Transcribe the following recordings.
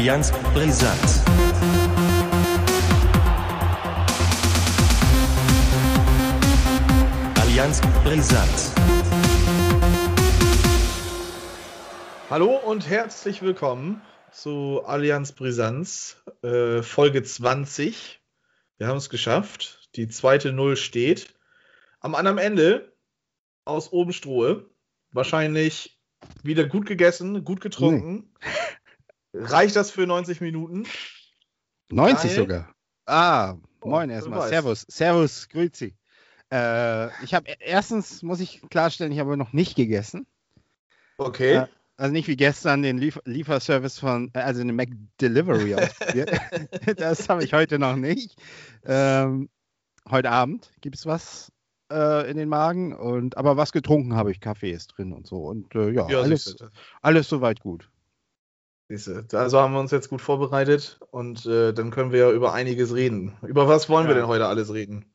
Allianz Brisant. Allianz Brisant. Hallo und herzlich willkommen zu Allianz Brisanz, äh, Folge 20. Wir haben es geschafft. Die zweite Null steht. Am anderen Ende aus Obenstrohe. Wahrscheinlich wieder gut gegessen, gut getrunken. Reicht das für 90 Minuten? 90 Geil. sogar. Ah, Oh, moin wer erstmal. Servus. Servus, grüezi. Äh, ich habe erstens muss ich klarstellen, ich habe noch nicht gegessen. Okay. Ja. Also nicht wie gestern den Lief Lieferservice von, äh, also den Mac Delivery ausprobiert. das habe ich heute noch nicht. Ähm, heute Abend gibt es was äh, in den Magen und aber was getrunken habe ich. Kaffee ist drin und so. Und äh, ja, Ja, alles, alles soweit gut. Siehste. Also haben wir uns jetzt gut vorbereitet und äh, dann können wir ja über einiges reden. Über was wollen wir Ja. denn heute alles reden?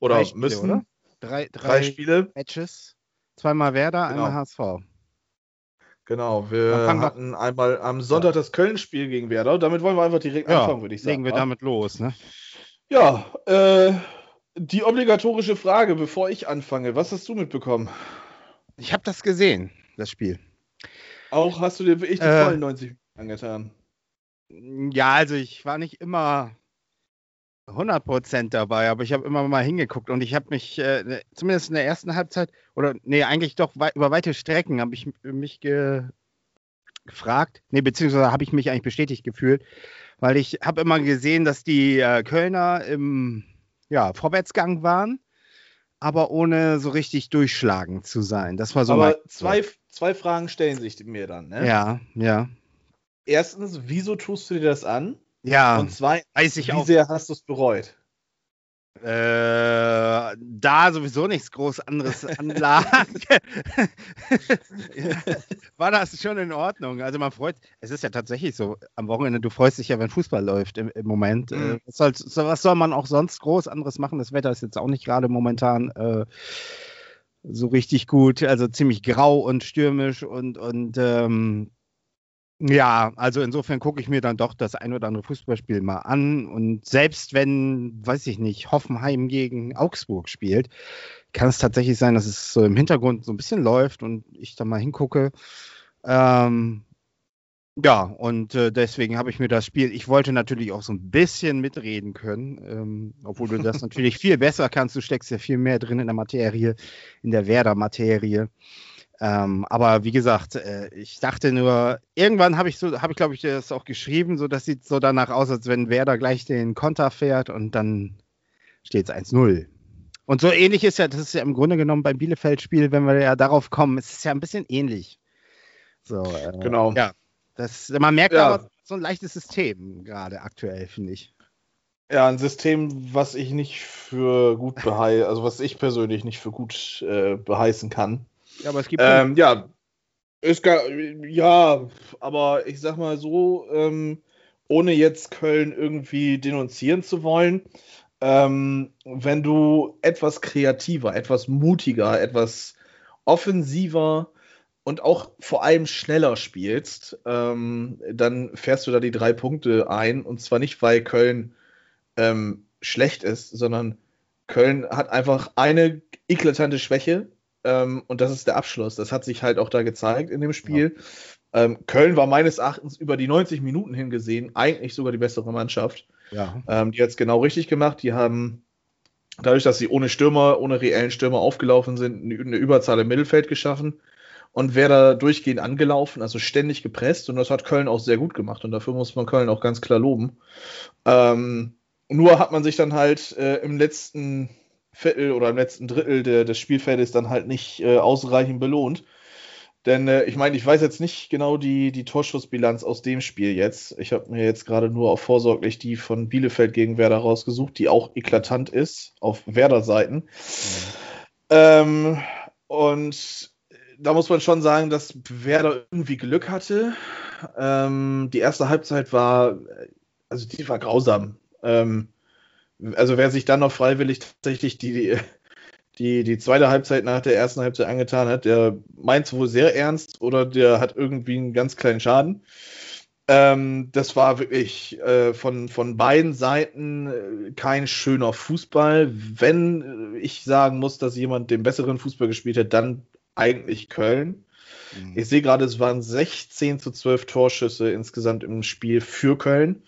Oder Drei Spiele, müssen? oder? Drei, drei, Drei Spiele. Matches. Zweimal Werder, Genau. einmal HSV. Genau, wir fangen wir- hatten einmal am Sonntag das Köln-Spiel gegen Werder. Damit wollen wir einfach direkt Ja, anfangen, würde ich sagen. legen wir wa? damit los. Ne? Ja, äh, die obligatorische Frage, bevor ich anfange. Was hast du mitbekommen? Ich habe das gesehen, das Spiel. Auch hast du dir wirklich die Äh. vollen 90 Minuten angetan? Ja, also ich war nicht immer 100% dabei, aber ich habe immer mal hingeguckt und ich habe mich, äh, zumindest in der ersten Halbzeit, oder nee, eigentlich doch wei über weite Strecken habe ich mich ge gefragt, nee, beziehungsweise habe ich mich eigentlich bestätigt gefühlt, weil ich habe immer gesehen, dass die äh, Kölner im ja, Vorwärtsgang waren, aber ohne so richtig durchschlagend zu sein. Das war so Aber zwei, zwei Fragen stellen sich mir dann. Ne? Ja, ja. Erstens, wieso tust du dir das an? Ja, Und zweitens, weiß ich wie auch. sehr hast du es bereut? Äh, da sowieso nichts groß anderes anlag, war das schon in Ordnung. Also man freut, es ist ja tatsächlich so, am Wochenende, du freust dich ja, wenn Fußball läuft im, im Moment. Mhm. Äh, was, soll, so, was soll man auch sonst groß anderes machen? Das Wetter ist jetzt auch nicht gerade momentan äh, so richtig gut, also ziemlich grau und stürmisch und, und ähm, ja, also insofern gucke ich mir dann doch das ein oder andere Fußballspiel mal an. Und selbst wenn, weiß ich nicht, Hoffenheim gegen Augsburg spielt, kann es tatsächlich sein, dass es so im Hintergrund so ein bisschen läuft und ich da mal hingucke. Ähm, ja, und äh, deswegen habe ich mir das Spiel, ich wollte natürlich auch so ein bisschen mitreden können, ähm, obwohl du das natürlich viel besser kannst. Du steckst ja viel mehr drin in der Materie, in der Werder-Materie. Ähm, aber wie gesagt, äh, ich dachte nur, irgendwann habe ich so, habe ich glaube ich das auch geschrieben, so das sieht so danach aus, als wenn Werder gleich den Konter fährt und dann steht es 1-0. Und so ähnlich ist ja, das ist ja im Grunde genommen beim Bielefeld-Spiel, wenn wir ja darauf kommen, es ist ja ein bisschen ähnlich. So, äh, Genau. Ja, das, man merkt Ja. aber so ein leichtes System gerade aktuell, finde ich. Ja, ein System, was ich nicht für gut beheiße, also was ich persönlich nicht für gut äh, beheißen kann. Ja, aber es gibt Ähm, ja, ist gar, ja, aber ich sag mal so, ähm, ohne jetzt Köln irgendwie denunzieren zu wollen, ähm, wenn du etwas kreativer, etwas mutiger, etwas offensiver und auch vor allem schneller spielst, ähm, dann fährst du da die drei Punkte ein. Und zwar nicht, weil Köln ähm, schlecht ist, sondern Köln hat einfach eine eklatante Schwäche ähm, und das ist der Abschluss. Das hat sich halt auch da gezeigt in dem Spiel. Ähm, Köln war meines Erachtens über die 90 Minuten hingesehen eigentlich sogar die bessere Mannschaft. ja. Ähm, die hat es genau richtig gemacht. Die haben dadurch, dass sie ohne Stürmer, ohne reellen Stürmer aufgelaufen sind, eine Überzahl im Mittelfeld geschaffen und Werder durchgehend angelaufen, also ständig gepresst. Und das hat Köln auch sehr gut gemacht. Und dafür muss man Köln auch ganz klar loben. Ähm, nur hat man sich dann halt äh, im letzten Viertel oder im letzten Drittel der, des Spielfeldes dann halt nicht äh, ausreichend belohnt. Denn äh, ich meine, ich weiß jetzt nicht genau die, die Torschussbilanz aus dem Spiel jetzt. Ich habe mir jetzt gerade nur auf vorsorglich die von Bielefeld gegen Werder rausgesucht, die auch eklatant ist auf Werder-Seiten. Ähm, und da muss man schon sagen, dass Werder irgendwie Glück hatte. Ähm, die erste Halbzeit war, also die war grausam. Ähm, also wer sich dann noch freiwillig tatsächlich die, die, die zweite Halbzeit nach der ersten Halbzeit angetan hat, der meint es wohl sehr ernst oder der hat irgendwie einen ganz kleinen Schaden. Ähm, das war wirklich äh, von, von beiden Seiten äh, kein schöner Fußball. Wenn ich sagen muss, dass jemand den besseren Fußball gespielt hat, dann eigentlich Köln. Mhm. Ich sehe gerade, es waren 16 zu 12 Torschüsse insgesamt im Spiel für Köln.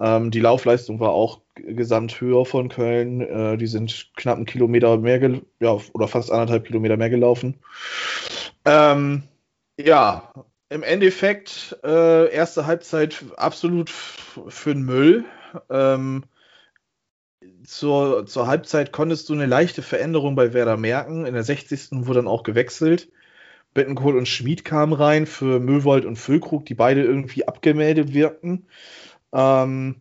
Ähm, die Laufleistung war auch gesamt höher von Köln. Äh, die sind knapp einen Kilometer mehr, ja, oder fast anderthalb Kilometer mehr gelaufen. Ähm, ja, im Endeffekt äh, erste Halbzeit absolut für den Müll. Ähm, zur, zur Halbzeit konntest du eine leichte Veränderung bei Werder merken. In der 60. wurde dann auch gewechselt. Bettencourt und Schmid kamen rein für Möwold und Füllkrug, die beide irgendwie abgemeldet wirkten. Ähm,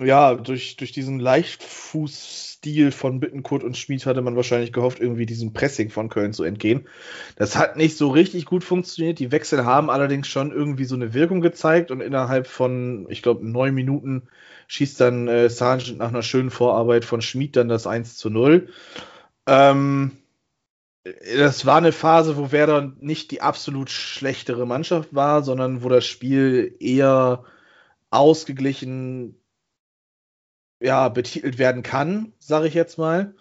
ja, durch, durch diesen Leichtfußstil von Bittenkurt und Schmid hatte man wahrscheinlich gehofft, irgendwie diesem Pressing von Köln zu entgehen. Das hat nicht so richtig gut funktioniert. Die Wechsel haben allerdings schon irgendwie so eine Wirkung gezeigt und innerhalb von, ich glaube, neun Minuten schießt dann äh, Sargent nach einer schönen Vorarbeit von Schmid dann das 1 zu 0. Ähm, das war eine Phase, wo Werder nicht die absolut schlechtere Mannschaft war, sondern wo das Spiel eher ausgeglichen ja, betitelt werden kann, sage ich jetzt mal.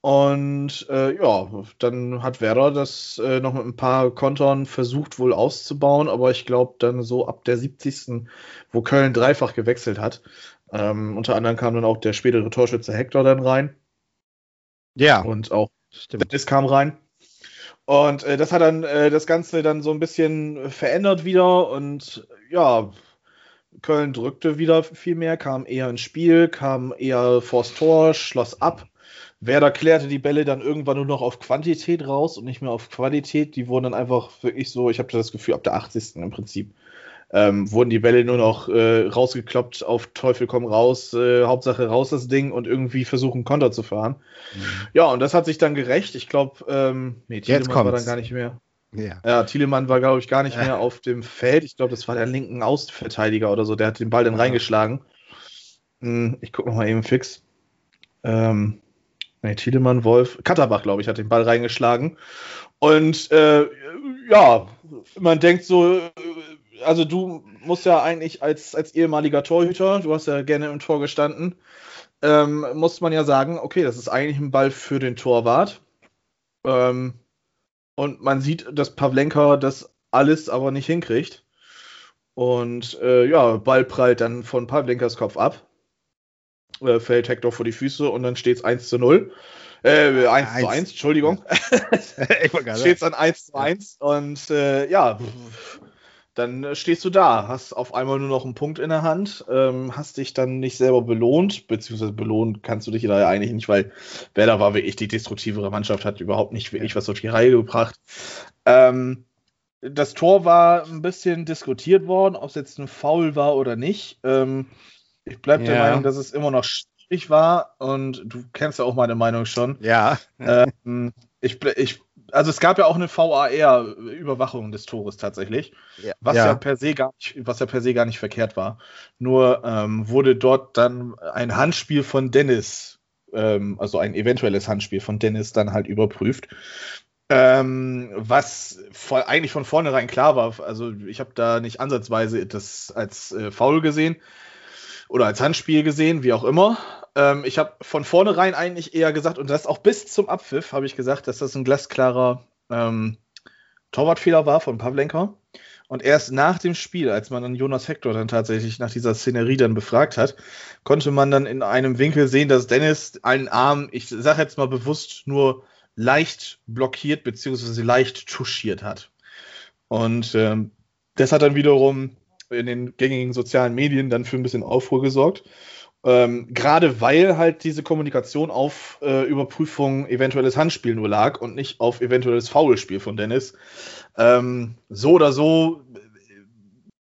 Und äh, ja, dann hat Werder das äh, noch mit ein paar Kontern versucht wohl auszubauen, aber ich glaube dann so ab der 70. wo Köln dreifach gewechselt hat. Ähm, unter anderem kam dann auch der spätere Torschütze Hector dann rein. Ja. Und auch Dennis kam rein. Und äh, das hat dann äh, das Ganze dann so ein bisschen verändert wieder und ja, Köln drückte wieder viel mehr, kam eher ins Spiel, kam eher vors Tor, schloss ab. Werder klärte die Bälle dann irgendwann nur noch auf Quantität raus und nicht mehr auf Qualität. Die wurden dann einfach wirklich so, ich habe das Gefühl, ab der 80. im Prinzip, ähm, wurden die Bälle nur noch äh, rausgekloppt, auf Teufel komm raus, äh, Hauptsache raus das Ding und irgendwie versuchen Konter zu fahren. Mhm. Ja, und das hat sich dann gerecht. Ich glaube, ähm, nee, Jetzt war dann gar nicht mehr. Ja. ja, Thielemann war, glaube ich, gar nicht mehr auf dem Feld. Ich glaube, das war der linken Außenverteidiger oder so. Der hat den Ball dann ja. reingeschlagen. Hm, ich gucke nochmal eben fix. Ähm, nee, Thielemann, Wolf, Katterbach, glaube ich, hat den Ball reingeschlagen. Und äh, ja, man denkt so, also du musst ja eigentlich als, als ehemaliger Torhüter, du hast ja gerne im Tor gestanden, ähm, muss man ja sagen, okay, das ist eigentlich ein Ball für den Torwart. Ähm, und man sieht, dass Pavlenka das alles aber nicht hinkriegt. Und äh, ja, Ball prallt dann von Pavlenkas Kopf ab. Äh, fällt Hector vor die Füße und dann steht es 1 zu 0. Äh, 1, 1 zu 1, Entschuldigung. steht es dann 1 zu 1. Und äh, ja, dann stehst du da, hast auf einmal nur noch einen Punkt in der Hand, ähm, hast dich dann nicht selber belohnt, beziehungsweise belohnt kannst du dich da ja eigentlich nicht, weil Werder war wirklich die destruktivere Mannschaft, hat überhaupt nicht wirklich was auf die Reihe gebracht. Ähm, das Tor war ein bisschen diskutiert worden, ob es jetzt ein Foul war oder nicht. Ähm, ich bleibe ja. der Meinung, dass es immer noch schwierig war und du kennst ja auch meine Meinung schon. Ja. Ähm, ich, ich also es gab ja auch eine VAR-Überwachung des Tores tatsächlich, ja. was ja. ja. per se gar nicht, was ja per se gar nicht verkehrt war. Nur ähm, wurde dort dann ein Handspiel von Dennis, ähm, also ein eventuelles Handspiel von Dennis dann halt überprüft. Ähm, was voll, eigentlich von vornherein klar war. Also ich habe da nicht ansatzweise das als äh, Foul gesehen oder als Handspiel gesehen, wie auch immer. Ähm, ich habe von vornherein eigentlich eher gesagt, und das auch bis zum Abpfiff, habe ich gesagt, dass das ein glasklarer ähm, Torwartfehler war von Pavlenka. Und erst nach dem Spiel, als man dann Jonas Hector dann tatsächlich nach dieser Szenerie dann befragt hat, konnte man dann in einem Winkel sehen, dass Dennis einen Arm, ich sage jetzt mal bewusst, nur leicht blockiert bzw. leicht touchiert hat. Und ähm, das hat dann wiederum in den gängigen sozialen Medien dann für ein bisschen Aufruhr gesorgt. Ähm, Gerade weil halt diese Kommunikation auf äh, Überprüfung eventuelles Handspiel nur lag und nicht auf eventuelles Foulspiel von Dennis. Ähm, so oder so äh,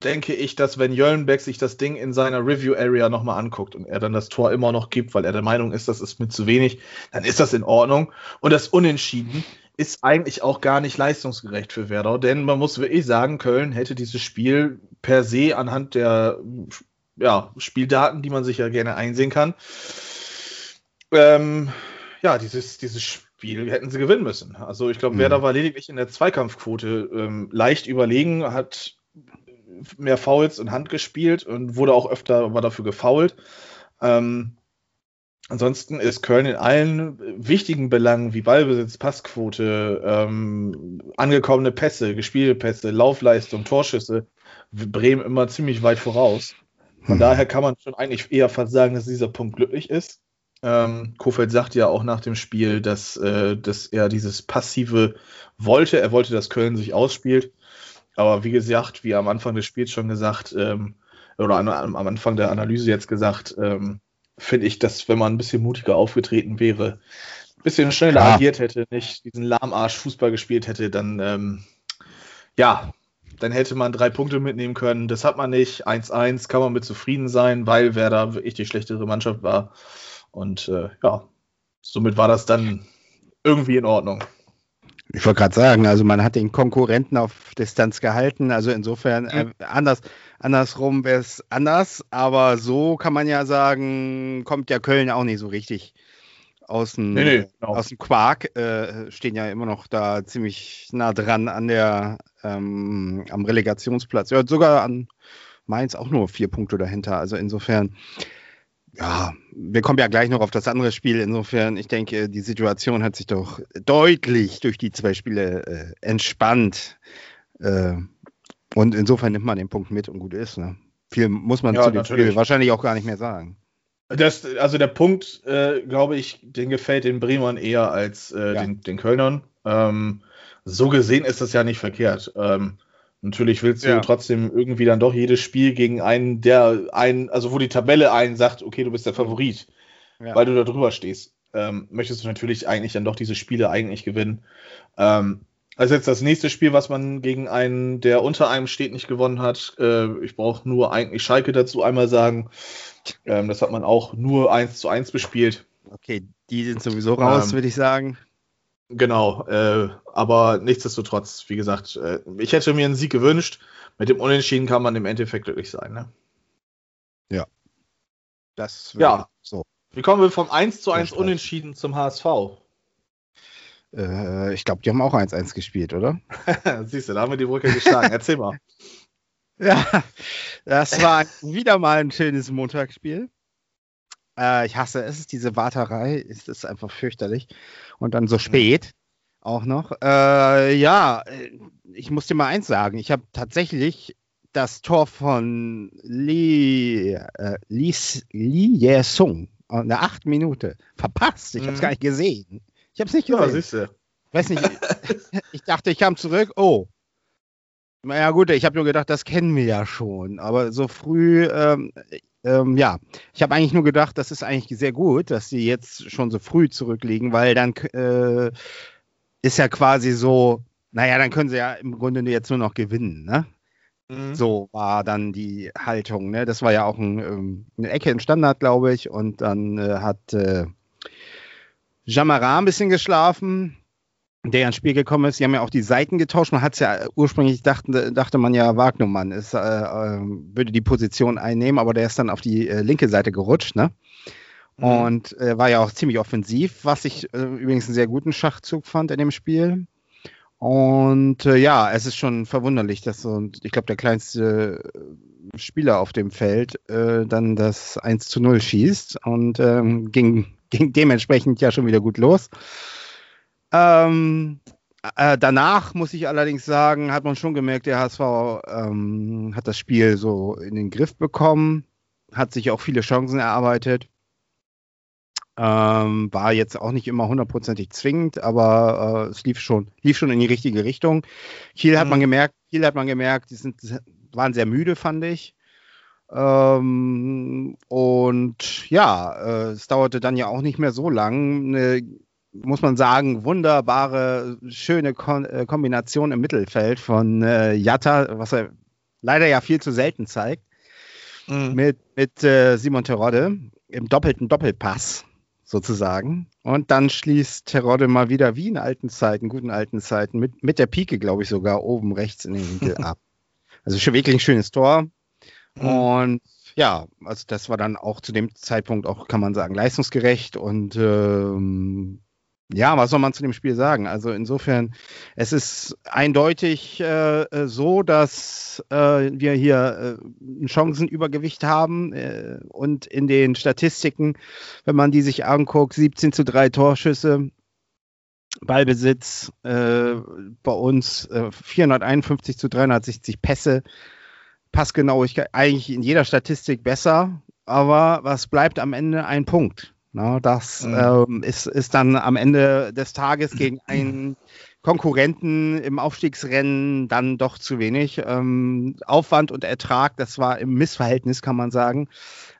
denke ich, dass wenn Jöllenbeck sich das Ding in seiner Review Area nochmal anguckt und er dann das Tor immer noch gibt, weil er der Meinung ist, das ist mit zu wenig, dann ist das in Ordnung. Und das Unentschieden ist eigentlich auch gar nicht leistungsgerecht für Werder, denn man muss wirklich sagen, Köln hätte dieses Spiel per se anhand der ja, Spieldaten, die man sich ja gerne einsehen kann. Ähm, ja, dieses, dieses Spiel hätten sie gewinnen müssen. Also ich glaube, mhm. Werder war lediglich in der Zweikampfquote ähm, leicht überlegen, hat mehr Fouls und Hand gespielt und wurde auch öfter war dafür gefoult. Ähm, ansonsten ist Köln in allen wichtigen Belangen wie Ballbesitz, Passquote, ähm, angekommene Pässe, gespielte Pässe, Laufleistung, Torschüsse, Bremen immer ziemlich weit voraus. Von hm. daher kann man schon eigentlich eher fast sagen, dass dieser Punkt glücklich ist. Ähm, Kofeld sagt ja auch nach dem Spiel, dass, äh, dass er dieses Passive wollte. Er wollte, dass Köln sich ausspielt. Aber wie gesagt, wie am Anfang des Spiels schon gesagt, ähm, oder an, am Anfang der Analyse jetzt gesagt, ähm, finde ich, dass wenn man ein bisschen mutiger aufgetreten wäre, ein bisschen schneller ja. agiert hätte, nicht diesen Lahmarsch Fußball gespielt hätte, dann ähm, ja, dann hätte man drei Punkte mitnehmen können. Das hat man nicht. 1-1 kann man mit zufrieden sein, weil Werder wirklich die schlechtere Mannschaft war. Und äh, ja, somit war das dann irgendwie in Ordnung. Ich wollte gerade sagen, also man hat den Konkurrenten auf Distanz gehalten, also insofern äh, anders, andersrum wäre es anders, aber so kann man ja sagen, kommt ja Köln auch nicht so richtig aus dem, nee, nee, genau. aus dem Quark, äh, stehen ja immer noch da ziemlich nah dran an der, ähm, am Relegationsplatz. Ja, sogar an Mainz auch nur vier Punkte dahinter. Also insofern, ja, wir kommen ja gleich noch auf das andere Spiel. Insofern, ich denke, die Situation hat sich doch deutlich durch die zwei Spiele äh, entspannt. Äh, und insofern nimmt man den Punkt mit und gut ist. Ne? Viel muss man ja, zu dem natürlich. Spiel wahrscheinlich auch gar nicht mehr sagen. Das, also der Punkt, äh, glaube ich, den gefällt den Bremern eher als äh, ja. den, den Kölnern. Ähm, so gesehen ist das ja nicht verkehrt. Ähm, Natürlich willst du ja. trotzdem irgendwie dann doch jedes Spiel gegen einen, der einen, also wo die Tabelle einen sagt, okay, du bist der Favorit, ja. weil du da drüber stehst. Ähm, möchtest du natürlich eigentlich dann doch diese Spiele eigentlich gewinnen. Ähm, also jetzt das nächste Spiel, was man gegen einen, der unter einem steht, nicht gewonnen hat. Äh, ich brauche nur eigentlich Schalke dazu einmal sagen. Ähm, das hat man auch nur 1 zu 1 bespielt. Okay, die sind sowieso raus, ähm, würde ich sagen. Genau, äh, aber nichtsdestotrotz, wie gesagt, äh, ich hätte mir einen Sieg gewünscht. Mit dem Unentschieden kann man im Endeffekt glücklich sein. Ne? Ja. Das ja. so. Wie kommen wir vom 1 zu 1 Unentschieden zum HSV? Äh, ich glaube, die haben auch 1-1 gespielt, oder? Siehst du, da haben wir die Brücke geschlagen. Erzähl mal. Ja, das war wieder mal ein schönes Montagsspiel. Äh, ich hasse es, diese Warterei. Es ist einfach fürchterlich. Und dann so spät auch noch. Äh, ja, ich muss dir mal eins sagen. Ich habe tatsächlich das Tor von Li, äh, Li, Li Ye-sung in der acht Minute verpasst. Ich habe es mhm. gar nicht gesehen. Ich habe es nicht gesehen. Ja, siehst du. Weiß nicht. ich dachte, ich kam zurück. Oh, naja, gut, ich habe nur gedacht, das kennen wir ja schon. Aber so früh, ähm, ähm, ja, ich habe eigentlich nur gedacht, das ist eigentlich sehr gut, dass sie jetzt schon so früh zurückliegen, weil dann äh, ist ja quasi so, naja, dann können sie ja im Grunde jetzt nur noch gewinnen, ne? Mhm. So war dann die Haltung, ne? Das war ja auch ein, ähm, eine Ecke im Standard, glaube ich, und dann äh, hat äh, Jamara ein bisschen geschlafen, der ins Spiel gekommen ist. Sie haben ja auch die Seiten getauscht. Man hat es ja ursprünglich dachte, dachte man ja, Wagnermann ist, äh, äh, würde die Position einnehmen, aber der ist dann auf die äh, linke Seite gerutscht, ne? Mhm. Und äh, war ja auch ziemlich offensiv, was ich äh, übrigens einen sehr guten Schachzug fand in dem Spiel. Und äh, ja, es ist schon verwunderlich, dass so, ich glaube, der kleinste Spieler auf dem Feld dann das 1 zu 0 schießt und ähm, ging, ging dementsprechend ja schon wieder gut los. Ähm, äh, danach muss ich allerdings sagen, hat man schon gemerkt, der HSV ähm, hat das Spiel so in den Griff bekommen, hat sich auch viele Chancen erarbeitet. Ähm, war jetzt auch nicht immer hundertprozentig zwingend, aber äh, es lief schon, lief schon in die richtige Richtung. Kiel hat mhm. man gemerkt, Kiel hat man gemerkt, die sind, waren sehr müde, fand ich. Ähm, und ja, äh, es dauerte dann ja auch nicht mehr so lang. Eine muss man sagen, wunderbare, schöne Kon äh, Kombination im Mittelfeld von äh, Jatta, was er leider ja viel zu selten zeigt, mhm. mit, mit äh, Simon Terodde im doppelten Doppelpass sozusagen. Und dann schließt Terodde mal wieder wie in alten Zeiten, guten alten Zeiten, mit, mit der Pike, glaube ich, sogar oben rechts in den Winkel ab. Also schon wirklich ein schönes Tor. Mhm. Und ja, also das war dann auch zu dem Zeitpunkt auch, kann man sagen, leistungsgerecht und ähm, Ja, was soll man zu dem Spiel sagen? Also insofern, es ist eindeutig äh, äh so, dass äh, wir hier äh, Chancenübergewicht haben äh, und in den Statistiken, wenn man die sich anguckt, 17 zu 3 Torschüsse, Ballbesitz äh, bei uns 451 zu 360 Pässe, Passgenauigkeit eigentlich in jeder Statistik besser, aber was bleibt am Ende? Ein Punkt. Na, das mhm. ähm, ist, ist dann am Ende des Tages gegen einen Konkurrenten im Aufstiegsrennen dann doch zu wenig. Ähm, Aufwand und Ertrag, das war im Missverhältnis, kann man sagen.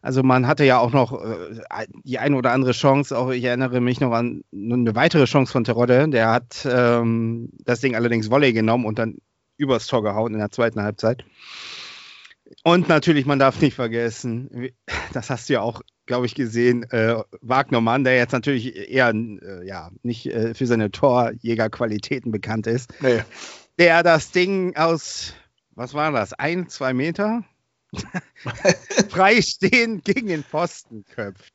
Also man hatte ja auch noch äh, die eine oder andere Chance, auch ich erinnere mich noch an eine weitere Chance von Terodde, der hat ähm, das Ding allerdings Volley genommen und dann übers Tor gehauen in der zweiten Halbzeit. Und natürlich, man darf nicht vergessen, das hast du ja auch, glaube ich, gesehen, äh, Wagnermann, der jetzt natürlich eher äh, ja, nicht äh, für seine Torjägerqualitäten bekannt ist, nee. der das Ding aus, was war das, ein, zwei Meter freistehend gegen den Pfosten köpft.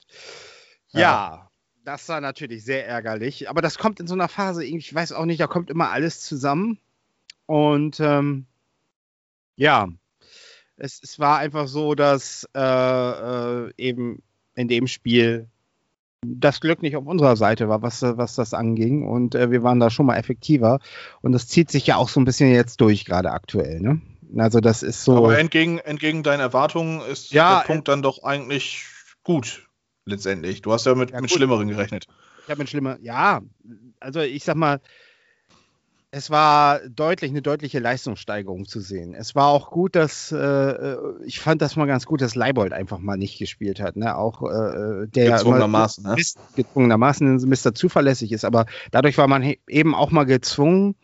Ja. ja. das war natürlich sehr ärgerlich, aber das kommt in so einer Phase, ich weiß auch nicht, da kommt immer alles zusammen und ähm, ja, es, es war einfach so, dass äh, äh, eben in dem Spiel das Glück nicht auf unserer Seite war, was, was das anging. Und äh, wir waren da schon mal effektiver. Und das zieht sich ja auch so ein bisschen jetzt durch, gerade aktuell. Ne? Also das ist so. Aber entgegen, entgegen deinen Erwartungen ist ja, der Punkt dann doch eigentlich gut, letztendlich. Du hast ja mit, ja, mit Schlimmeren gerechnet. Ich habe mit Schlimmeren, ja. Also ich sag mal, es war deutlich eine deutliche Leistungssteigerung zu sehen. Es war auch gut, dass äh, äh, ich fand das mal ganz gut, dass Leibold einfach mal nicht gespielt hat. Ne? Auch äh, der gezwungenermaßen, ne? gezwungenermaßen Mr. zuverlässig ist, aber dadurch war man eben auch mal gezwungen,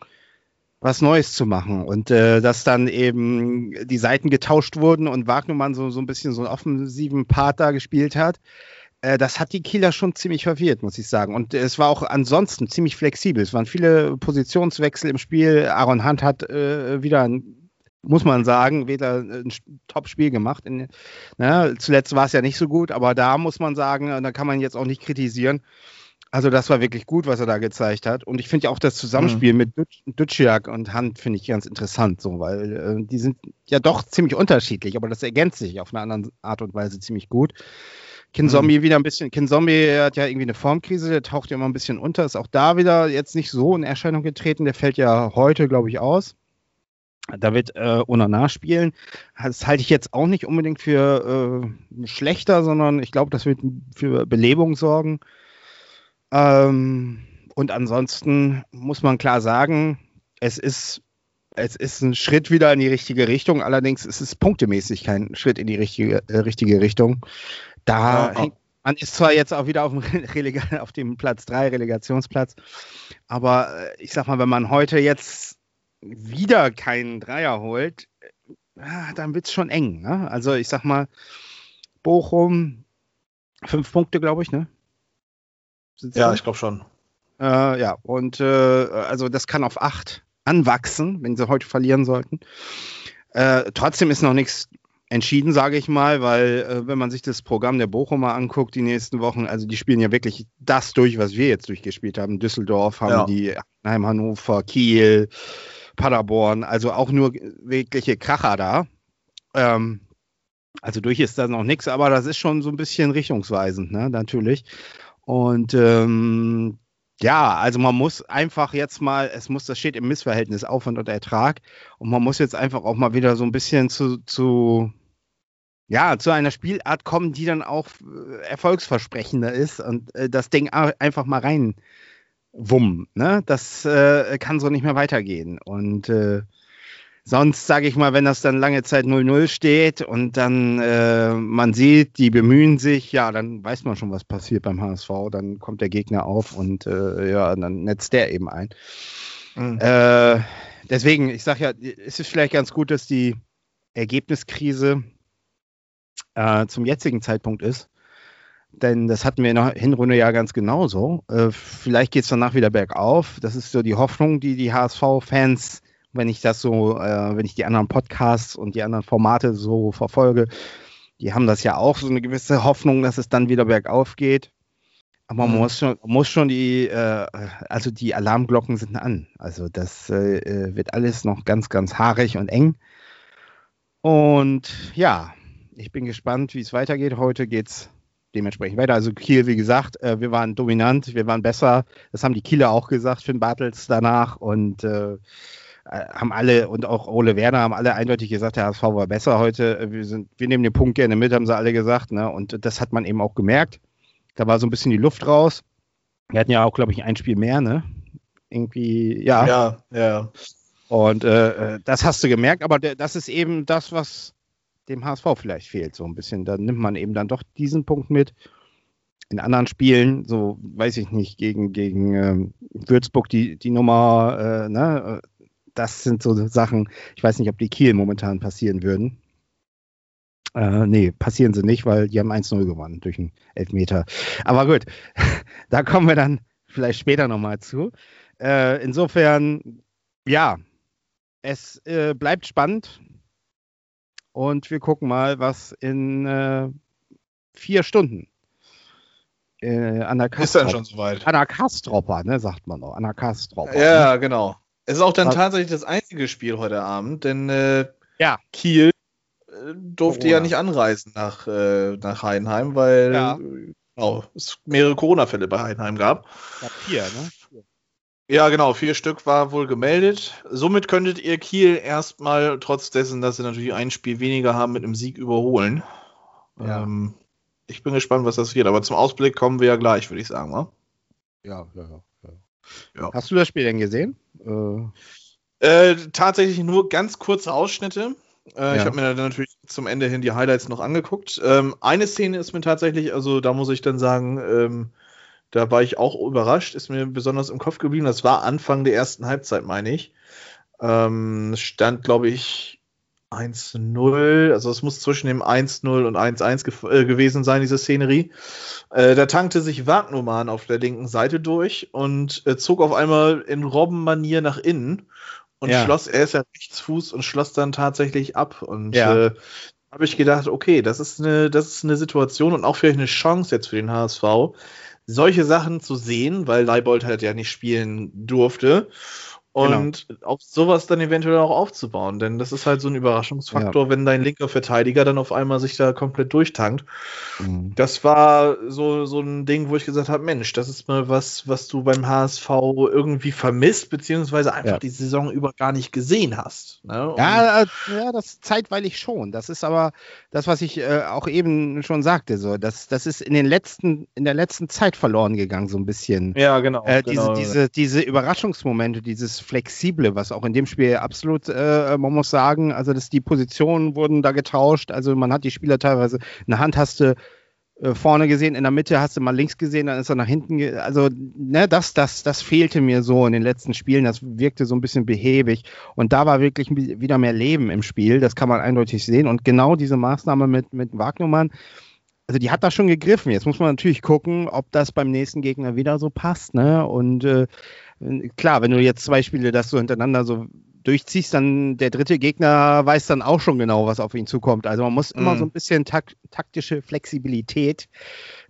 was Neues zu machen und äh, dass dann eben die Seiten getauscht wurden und Wagnermann so, so ein bisschen so einen offensiven Part da gespielt hat äh, das hat die Kieler schon ziemlich verwirrt, muss ich sagen. Und es war auch ansonsten ziemlich flexibel. Es waren viele Positionswechsel im Spiel. Aaron Hunt hat äh, wieder ein muss man sagen, wieder ein Top-Spiel gemacht. In, ne, zuletzt war es ja nicht so gut, aber da muss man sagen, da kann man jetzt auch nicht kritisieren. Also das war wirklich gut, was er da gezeigt hat. Und ich finde ja auch das Zusammenspiel mhm. mit Duciak und Hunt finde ich ganz interessant, so, weil äh, die sind ja doch ziemlich unterschiedlich, aber das ergänzt sich auf eine andere Art und Weise ziemlich gut. Kin Zombie mhm. wieder ein bisschen, Kin Zombie hat ja irgendwie eine Formkrise, der taucht ja immer ein bisschen unter, ist auch da wieder jetzt nicht so in Erscheinung getreten, der fällt ja heute, glaube ich, aus. Da wird äh, Onana spielen. Das halte ich jetzt auch nicht unbedingt für äh, schlechter, sondern ich glaube, das wird für Belebung sorgen. Ähm, und ansonsten muss man klar sagen, es ist, es ist ein Schritt wieder in die richtige Richtung. Allerdings ist es punktemäßig kein Schritt in die richtige, äh, richtige Richtung. Da ja, hängt, man ist zwar jetzt auch wieder auf dem, Relega auf dem Platz 3, Relegationsplatz, aber äh, ich sag mal, wenn man heute jetzt wieder keinen Dreier holt, äh, dann wird es schon eng. Ne? Also ich sag mal, Bochum, fünf Punkte, glaube ich, ne? Sind's ja, da? ich glaube schon. Äh, ja, und äh, also das kann auf acht anwachsen, wenn sie heute verlieren sollten. Äh, trotzdem ist noch nichts entschieden, sage ich mal, weil äh, wenn man sich das Programm der Bochumer anguckt, die nächsten Wochen, also die spielen ja wirklich das durch, was wir jetzt durchgespielt haben. Düsseldorf haben ja. die, Heim, Hannover, Kiel, Paderborn, also auch nur wirkliche Kracher da. Ähm, also durch ist da noch nichts, aber das ist schon so ein bisschen richtungsweisend, ne, natürlich. Und ähm, ja, also man muss einfach jetzt mal, es muss, das steht im Missverhältnis Aufwand und Ertrag und man muss jetzt einfach auch mal wieder so ein bisschen zu, zu ja, zu einer Spielart kommen, die dann auch äh, erfolgsversprechender ist und äh, das Ding einfach mal rein wummen. Ne? Das äh, kann so nicht mehr weitergehen. Und äh, sonst, sage ich mal, wenn das dann lange Zeit 0-0 steht und dann äh, man sieht, die bemühen sich, ja, dann weiß man schon, was passiert beim HSV. Dann kommt der Gegner auf und äh, ja, dann netzt der eben ein. Mhm. deswegen, ich sage ja, es ist vielleicht ganz gut, dass die Ergebniskrise äh, zum jetzigen Zeitpunkt ist. Denn das hatten wir in der Hinrunde ja ganz genauso. Äh, vielleicht geht es danach wieder bergauf. Das ist so die Hoffnung, die die HSV-Fans, wenn ich das so, äh, wenn ich die anderen Podcasts und die anderen Formate so verfolge, die haben das ja auch so eine gewisse Hoffnung, dass es dann wieder bergauf geht. Aber man Mhm. muss schon, muss schon die, äh, also die Alarmglocken sind an. Also das äh, äh, wird alles noch ganz, ganz haarig und eng. Und ja, ich bin gespannt, wie es weitergeht. Heute geht es dementsprechend weiter. Also Kiel, wie gesagt, äh, wir waren dominant, wir waren besser. Das haben die Kieler auch gesagt, Finn Bartels danach. Und äh, haben alle und auch Ole Werner haben alle eindeutig gesagt, der HSV war besser heute. Äh, Wir, sind, wir nehmen den Punkt gerne mit, haben sie alle gesagt. Ne? Und das hat man eben auch gemerkt. Da war so ein bisschen die Luft raus. Wir hatten ja auch, glaube ich, ein Spiel mehr, ne? Irgendwie, ja. Ja, ja. Und äh, äh, das hast du gemerkt, aber das ist eben das, was dem HSV vielleicht fehlt, so ein bisschen. Da nimmt man eben dann doch diesen Punkt mit. In anderen Spielen, so weiß ich nicht, gegen, gegen ähm, Würzburg die, die Nummer, äh, ne, äh, das sind so Sachen, ich weiß nicht, ob die Kiel momentan passieren würden. Äh, nee, passieren sie nicht, weil die haben 1-0 gewonnen durch einen Elfmeter. Aber gut, da kommen wir dann vielleicht später nochmal zu. Äh, insofern, ja, es äh, bleibt spannend und wir gucken mal, was in äh, vier Stunden äh, an der Ist dann schon soweit. an der Kastropper, ne, sagt man noch, an der Kastropper. Ne? Ja, genau. Es ist auch dann tatsächlich das einzige Spiel heute Abend, denn äh, Ja. Kiel äh, durfte Corona. ja nicht anreisen nach, äh, nach Heidenheim, weil Ja. genau, es mehrere Corona-Fälle bei Heidenheim gab. Ja, vier, ne? Ja, genau, vier Stück war wohl gemeldet. Somit könntet ihr Kiel erstmal, trotz dessen, dass sie natürlich ein Spiel weniger haben, mit einem Sieg überholen. Ja. Ähm, ich bin gespannt, was das wird, aber zum Ausblick kommen wir ja gleich, würde ich sagen. Wa? Ja, ja, ja, ja. Hast du das Spiel denn gesehen? Äh, Äh, tatsächlich nur ganz kurze Ausschnitte. Äh, Ich Ja. habe mir dann natürlich zum Ende hin die Highlights noch angeguckt. Ähm, eine Szene ist mir tatsächlich, also da muss ich dann sagen, ähm, da war ich auch überrascht, ist mir besonders im Kopf geblieben. Das war Anfang der ersten Halbzeit, meine ich. Ähm, stand, glaube ich, 1-0. Also es muss zwischen dem 1-0 und 1-1 gef- äh, gewesen sein, diese Szenerie. Äh, da tankte sich Wagnumann auf der linken Seite durch und äh, zog auf einmal in Robbenmanier nach innen und Ja. schloss, er ist ja Rechtsfuß und schloss dann tatsächlich ab. Und Ja. äh, habe ich gedacht, okay, das ist eine, das ist eine Situation und auch vielleicht eine Chance jetzt für den HSV, solche Sachen zu sehen, weil Leibold halt ja nicht spielen durfte. Und auf sowas dann eventuell auch aufzubauen, denn das ist halt so ein Überraschungsfaktor, wenn dein linker Verteidiger dann auf einmal sich da komplett durchtankt. Mhm. Das war so, so ein Ding, wo ich gesagt habe, Mensch, das ist mal was, was du beim HSV irgendwie vermisst, beziehungsweise einfach Ja. die Saison über gar nicht gesehen hast. Ne? Ja, äh, ja, das zeitweilig schon. Das ist aber das, was ich äh, auch eben schon sagte. So, das, das ist in den letzten, in der letzten Zeit verloren gegangen, so ein bisschen. ja genau. Äh, genau. diese, diese, diese Überraschungsmomente, dieses Flexible, was auch in dem Spiel absolut, äh, man muss sagen, also dass die Positionen wurden da getauscht, also man hat die Spieler teilweise, eine Hand hast du äh, vorne gesehen, in der Mitte hast du mal links gesehen, dann ist er nach hinten, also ne, das, das, das fehlte mir so in den letzten Spielen, das wirkte so ein bisschen behäbig. Und da war wirklich wieder mehr Leben im Spiel, das kann man eindeutig sehen. Und genau diese Maßnahme mit, mit Wagnermann, also die hat da schon gegriffen. Jetzt muss man natürlich gucken, ob das beim nächsten Gegner wieder so passt. Ne? Und äh, klar, wenn du jetzt zwei Spiele das so hintereinander so durchziehst, dann der dritte Gegner weiß dann auch schon genau, was auf ihn zukommt. Also man muss immer Mhm. so ein bisschen tak taktische Flexibilität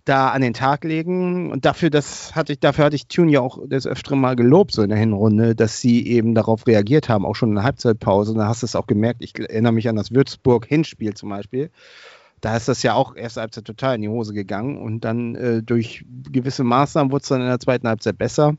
da an den Tag legen. Und dafür, das hatte ich, dafür hatte ich Tune ja auch des Öfteren mal gelobt, so in der Hinrunde, dass sie eben darauf reagiert haben, auch schon in der Halbzeitpause. Und da hast du es auch gemerkt. Ich erinnere mich an das Würzburg-Hinspiel zum Beispiel da ist das ja auch erste Halbzeit total in die Hose gegangen und dann äh, durch gewisse Maßnahmen wurde es dann in der zweiten Halbzeit besser.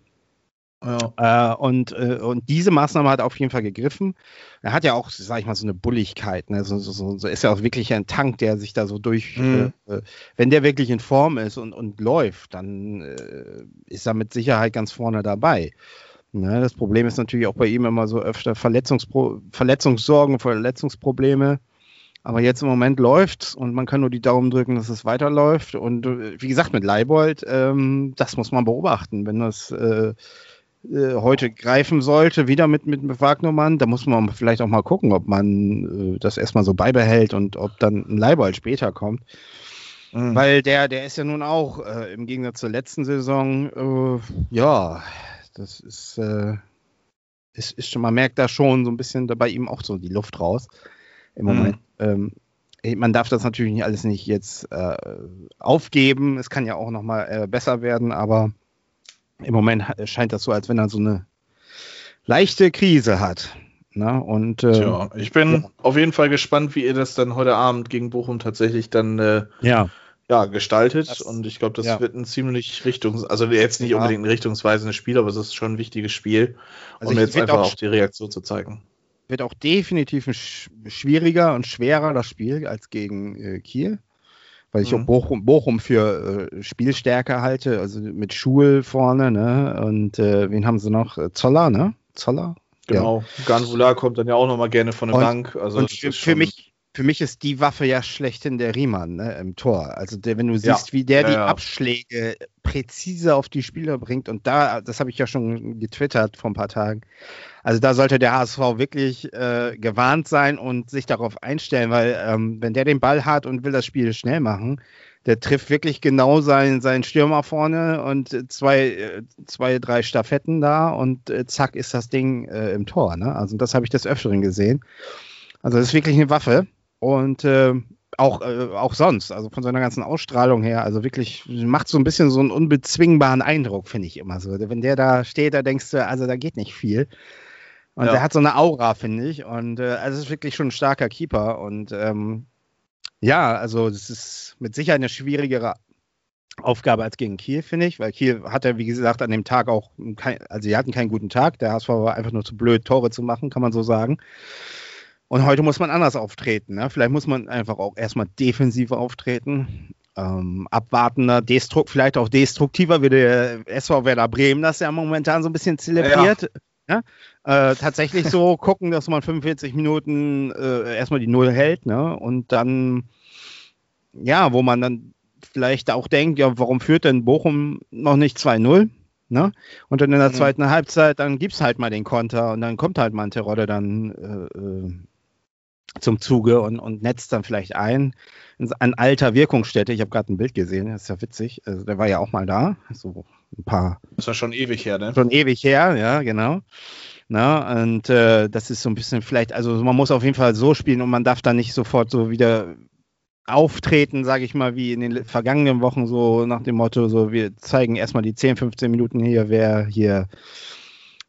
ja. Äh, und, äh, und diese Maßnahme hat auf jeden Fall gegriffen. Er hat ja auch, sag ich mal, so eine Bulligkeit. Ne? So, so, so, ist ja auch wirklich ein Tank, der sich da so durch, Mhm. äh, äh, wenn der wirklich in Form ist und, und läuft, dann äh, ist er mit Sicherheit ganz vorne dabei. Ne? Das Problem ist natürlich auch bei ihm immer so öfter Verletzungspro Verletzungssorgen, Verletzungsprobleme. Aber jetzt im Moment läuft's und man kann nur die Daumen drücken, dass es weiterläuft. Und äh, wie gesagt, mit Leibold, ähm, das muss man beobachten. Wenn das äh, äh, heute greifen sollte, wieder mit, mit, Wagnermann, da muss man vielleicht auch mal gucken, ob man äh, das erstmal so beibehält und ob dann ein Leibold später kommt. Mhm. Weil der, der ist ja nun auch äh, im Gegensatz zur letzten Saison, äh, ja, das ist, ist, ist schon, man merkt da schon so ein bisschen bei ihm auch so die Luft raus im Mhm. Ähm, man darf das natürlich alles nicht jetzt äh, aufgeben. Es kann ja auch nochmal äh, besser werden, aber im Moment scheint das so, als wenn er so eine leichte Krise hat. Ne? Und, äh, Tja, ich bin ja. auf jeden Fall gespannt, wie ihr das dann heute Abend gegen Bochum tatsächlich dann äh, ja. Ja, gestaltet. Das, und ich glaube, das ja. wird ein ziemlich Richtungs-, also jetzt nicht Ja. unbedingt ein richtungsweisendes Spiel, aber es ist schon ein wichtiges Spiel, Also um jetzt einfach auch- auch die Reaktion zu zeigen. Wird auch definitiv ein sch schwieriger und schwerer das Spiel als gegen äh, Kiel. Weil ich Mhm. auch Bochum, Bochum für äh, Spielstärke halte, also mit Schul vorne, ne? Und äh, wen haben sie noch? Äh, Zoller, ne? Zoller? Genau. Ganvula kommt dann ja auch nochmal gerne von der Und- Bank. Also und für, für mich, für mich ist die Waffe ja schlechthin der Riemann ne, im Tor. Also der, wenn du Ja. siehst, wie der Ja, die ja. Abschläge präzise auf die Spieler bringt und da, das habe ich ja schon getwittert vor ein paar Tagen. Also da sollte der HSV wirklich äh, gewarnt sein und sich darauf einstellen, weil ähm, wenn der den Ball hat und will das Spiel schnell machen, der trifft wirklich genau seinen, seinen Stürmer vorne und zwei, äh, zwei, drei Staffetten da und äh, zack ist das Ding äh, im Tor. Ne? Also das habe ich des Öfteren gesehen. Also das ist wirklich eine Waffe und äh, auch, äh, auch sonst, also von seiner ganzen Ausstrahlung her, also wirklich macht so ein bisschen so einen unbezwingbaren Eindruck, finde ich immer so. Wenn der da steht, da denkst du, also da geht nicht viel. Und Ja. der hat so eine Aura, finde ich. Und äh, also es ist wirklich schon ein starker Keeper. Und ähm, ja, also das ist mit Sicherheit eine schwierigere Aufgabe als gegen Kiel, finde ich, weil Kiel hatte, wie gesagt, an dem Tag auch, kein, also sie hatten keinen guten Tag. Der HSV war einfach nur zu blöd, Tore zu machen, kann man so sagen. Und heute muss man anders auftreten. Ne? Vielleicht muss man einfach auch erstmal defensiver auftreten. Ähm, abwartender, destrukt, vielleicht auch destruktiver, wie der SV Werder Bremen das ja momentan so ein bisschen zelebriert. Ja. Äh, tatsächlich so gucken, dass man 45 Minuten äh, erstmal die Null hält, ne? Und dann, ja, wo man dann vielleicht auch denkt, ja, warum führt denn Bochum noch nicht 2-0? Ne? Und dann in der Mhm. zweiten Halbzeit, dann gibt's halt mal den Konter und dann kommt halt mal ein Terodde dann äh, äh, zum Zuge und, und netzt dann vielleicht ein. Ein alter Wirkungsstätte, ich habe gerade ein Bild gesehen, das ist ja witzig. Also der war ja auch mal da, so ein paar Das ja schon ewig her, ne? schon ewig her, ja, genau. Na, und äh, das ist so ein bisschen vielleicht, also man muss auf jeden Fall so spielen und man darf da nicht sofort so wieder auftreten, sage ich mal, wie in den vergangenen Wochen, so nach dem Motto, so wir zeigen erstmal die 10, 15 Minuten hier, wer hier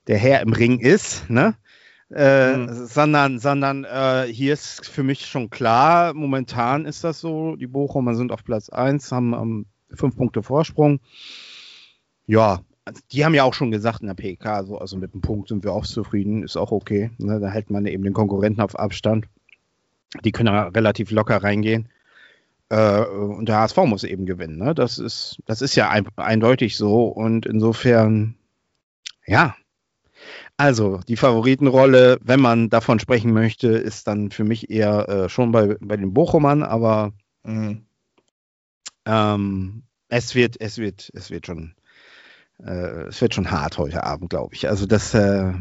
der Herr im Ring ist, ne? Äh, Mhm. Sondern, sondern äh, hier ist für mich schon klar, momentan ist das so, die Bochumer sind auf Platz 1, haben ähm, fünf Punkte Vorsprung. Ja, die haben ja auch schon gesagt in der PK, so, also mit einem Punkt sind wir auch zufrieden, ist auch okay. Ne? Da hält man eben den Konkurrenten auf Abstand. Die können da relativ locker reingehen. Äh, und der HSV muss eben gewinnen. Ne? Das, ist, das ist ja ein, eindeutig so. Und insofern, ja. Also, die Favoritenrolle, wenn man davon sprechen möchte, ist dann für mich eher äh, schon bei, bei den Bochumern, aber Mhm. ähm, es wird, es wird, es wird schon, äh, es wird schon hart heute Abend, glaube ich. Also das, äh,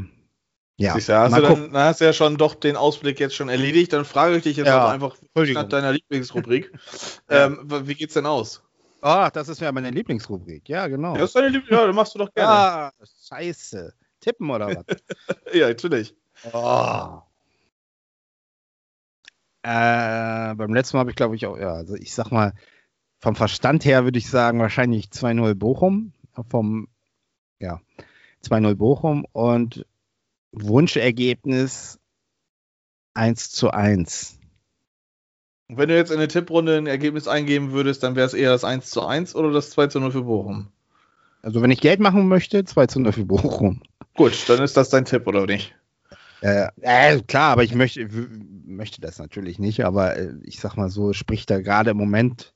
ja. Siehst du, hast, du dann, dann hast du ja schon doch den Ausblick jetzt schon erledigt. Dann frage ich dich jetzt Ja, einfach nach deiner Lieblingsrubrik. Ähm, wie geht's denn aus? Ach, das ist ja meine Lieblingsrubrik. Ja, genau. Ja, das ist deine Lieblings ja, machst du doch gerne. ah, scheiße. Tippen oder was? Ja, natürlich. oh. Äh, beim letzten Mal habe ich, glaube ich, auch, ja, also ich sag mal, vom Verstand her würde ich sagen, wahrscheinlich 2-0 Bochum. Vom, ja, 2-0 Bochum und Wunschergebnis 1 zu 1. Und Wenn du jetzt in der Tipprunde ein Ergebnis eingeben würdest, dann wäre es eher das 1 zu 1 oder das 2 zu 0 für Bochum. Also wenn ich Geld machen möchte, 2 zu 0 für Bochum. Gut, dann ist das dein Tipp, oder nicht? Äh, äh, klar, aber ich möchte, möchte das natürlich nicht, aber äh, ich sag mal so, spricht da gerade im Moment.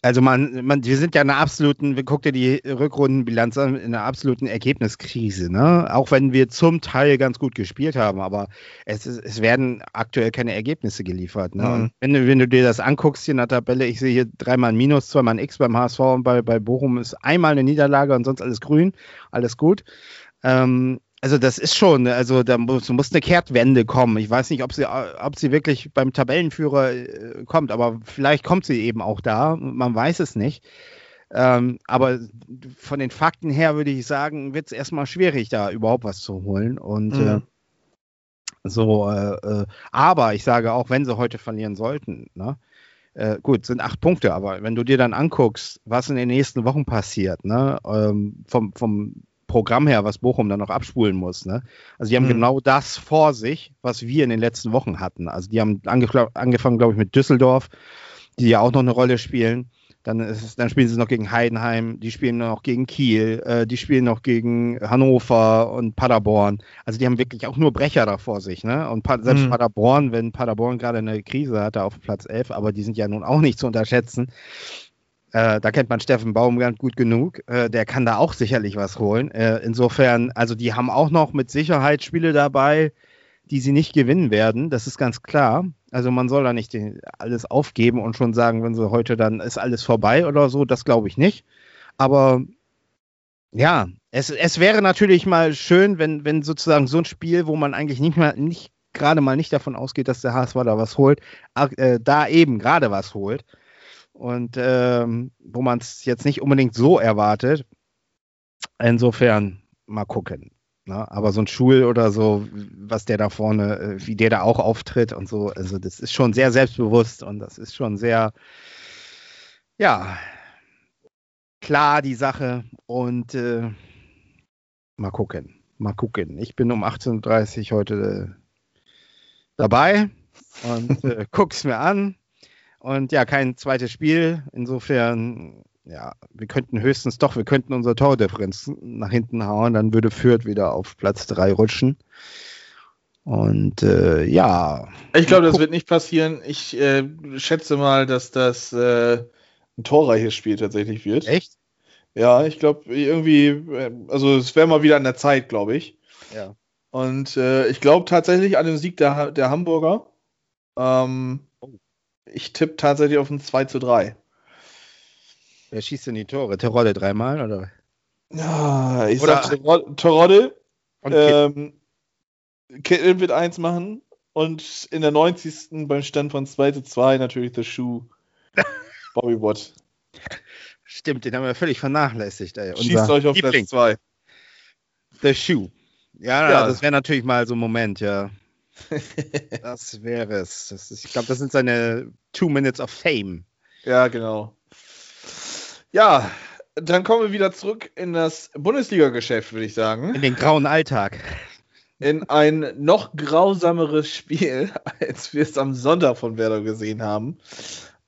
Also man, man, wir sind ja in einer absoluten, wir guckt dir die Rückrundenbilanz an, in einer absoluten Ergebniskrise, ne? Auch wenn wir zum Teil ganz gut gespielt haben, aber es, ist, es werden aktuell keine Ergebnisse geliefert. Ne? Mhm. Wenn, du, wenn du dir das anguckst hier in der Tabelle, ich sehe hier dreimal ein Minus, zweimal ein X beim HSV und bei, bei Bochum ist einmal eine Niederlage und sonst alles grün, alles gut. Ähm, also das ist schon, also da muss, muss eine Kehrtwende kommen. Ich weiß nicht, ob sie, ob sie wirklich beim Tabellenführer äh, kommt, aber vielleicht kommt sie eben auch da. Man weiß es nicht. Ähm, aber von den Fakten her würde ich sagen, wird es erstmal schwierig, da überhaupt was zu holen. Und Mhm. äh, So, äh, äh, aber ich sage auch, wenn sie heute verlieren sollten, ne? Äh, gut, sind acht Punkte, aber wenn du dir dann anguckst, was in den nächsten Wochen passiert, ne, ähm, vom, vom Programm her, was Bochum dann noch abspulen muss, ne? Also die haben Mhm. genau das vor sich, was wir in den letzten Wochen hatten. Also die haben angef- angefangen, glaube ich, mit Düsseldorf, die ja auch noch eine Rolle spielen. Dann, ist dann spielen sie noch gegen Heidenheim, die spielen noch gegen Kiel, äh, die spielen noch gegen Hannover und Paderborn. Also die haben wirklich auch nur Brecher da vor sich. Ne? Und pa selbst Mhm. Paderborn, wenn Paderborn gerade eine Krise hatte auf Platz 11, aber die sind ja nun auch nicht zu unterschätzen. Äh, da kennt man Steffen Baumgart gut genug. Äh, der kann da auch sicherlich was holen. Äh, insofern, also die haben auch noch mit Sicherheit Spiele dabei, die sie nicht gewinnen werden. Das ist ganz klar. Also man soll da nicht den, alles aufgeben und schon sagen, wenn sie heute dann ist alles vorbei oder so. Das glaube ich nicht. Aber ja, es, es wäre natürlich mal schön, wenn, wenn sozusagen so ein Spiel, wo man eigentlich nicht mal nicht gerade mal nicht davon ausgeht, dass der HSV da was holt, äh, da eben gerade was holt. Und ähm, wo man es jetzt nicht unbedingt so erwartet. Insofern mal gucken. Ne? Aber so ein Schul oder so, was der da vorne, äh, wie der da auch auftritt und so, also das ist schon sehr selbstbewusst und das ist schon sehr, ja, klar die Sache. Und äh, mal gucken, mal gucken. Ich bin um 18.30 Uhr heute äh, dabei und äh, guck's mir an. Und ja, kein zweites Spiel. Insofern, ja, wir könnten höchstens doch, wir könnten unsere Tordifferenz nach hinten hauen, dann würde Fürth wieder auf Platz 3 rutschen. Und äh, ja. Ich glaube, das wird nicht passieren. Ich äh, schätze mal, dass das äh, ein torreiches Spiel tatsächlich wird. Echt? Ja, ich glaube, irgendwie, äh, also es wäre mal wieder an der Zeit, glaube ich. Ja. Und äh, ich glaube tatsächlich an den Sieg der, der Hamburger. Ähm, Oh. Ich tippe tatsächlich auf ein 2 zu 3. Wer schießt denn die Tore? Terodde dreimal oder? Ja, ich Oder- sag Kitt. ähm, Kittel wird eins machen und in der 90. beim Stand von 2 zu 2 natürlich The Shoe. Bobby Watt. Stimmt, den haben wir völlig vernachlässigt. Ey. Schießt euch auf Liebling, Platz 2. The Shoe. Ja, Ja. das wäre natürlich mal so ein Moment, ja. Das wäre es. Das ist, ich glaube, das sind seine Two Minutes of Fame. Ja, genau. Ja, dann kommen wir wieder zurück in das Bundesliga-Geschäft, würde ich sagen. In den grauen Alltag. In ein noch grausameres Spiel, als wir es am Sonntag von Werder gesehen haben.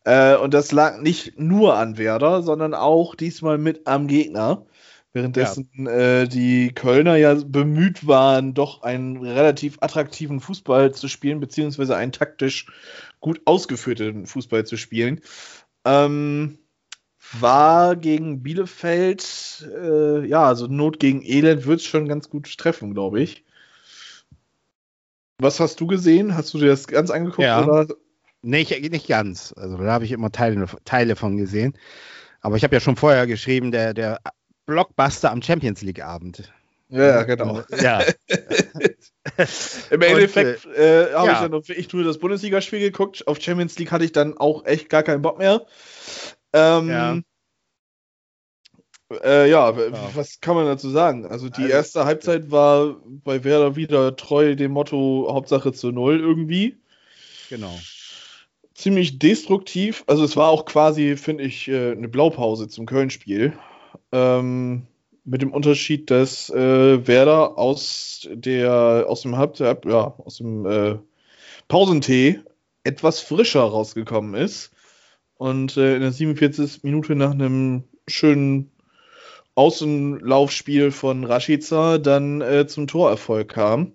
Äh, und das lag nicht nur an Werder, sondern auch diesmal mit am Gegner. Währenddessen äh, die Kölner ja bemüht waren, doch einen relativ attraktiven Fußball zu spielen, beziehungsweise einen taktisch gut ausgeführten Fußball zu spielen. Ähm, war gegen Bielefeld, äh, ja, also Not gegen Elend wird es schon ganz gut treffen, glaube ich. Was hast du gesehen? Hast du dir das ganz angeguckt? Ja. Oder? Nee, ich, nicht ganz. Also da habe ich immer Teile, Teile von gesehen. Aber ich habe ja schon vorher geschrieben, der, der Blockbuster am Champions League Abend. Ja, genau. Ja, Im Endeffekt äh, habe ja. ich dann noch wirklich nur das Bundesligaspiel geguckt. Auf Champions League hatte ich dann auch echt gar keinen Bock mehr. Ähm, Ja. Äh, ja, Ja. was kann man dazu sagen? Also die Also- erste Halbzeit war bei Werder wieder treu dem Motto Hauptsache zu null irgendwie. genau. Ziemlich destruktiv. Also es war auch quasi, finde ich, äh, eine Blaupause zum Köln-Spiel. Ähm, mit dem Unterschied, dass äh, Werder aus der aus dem Halbzeit, ja, aus dem äh, Pausentee etwas frischer rausgekommen ist und äh, in der 47. Minute nach einem schönen Außenlaufspiel von Rashica dann äh, zum Torerfolg kam.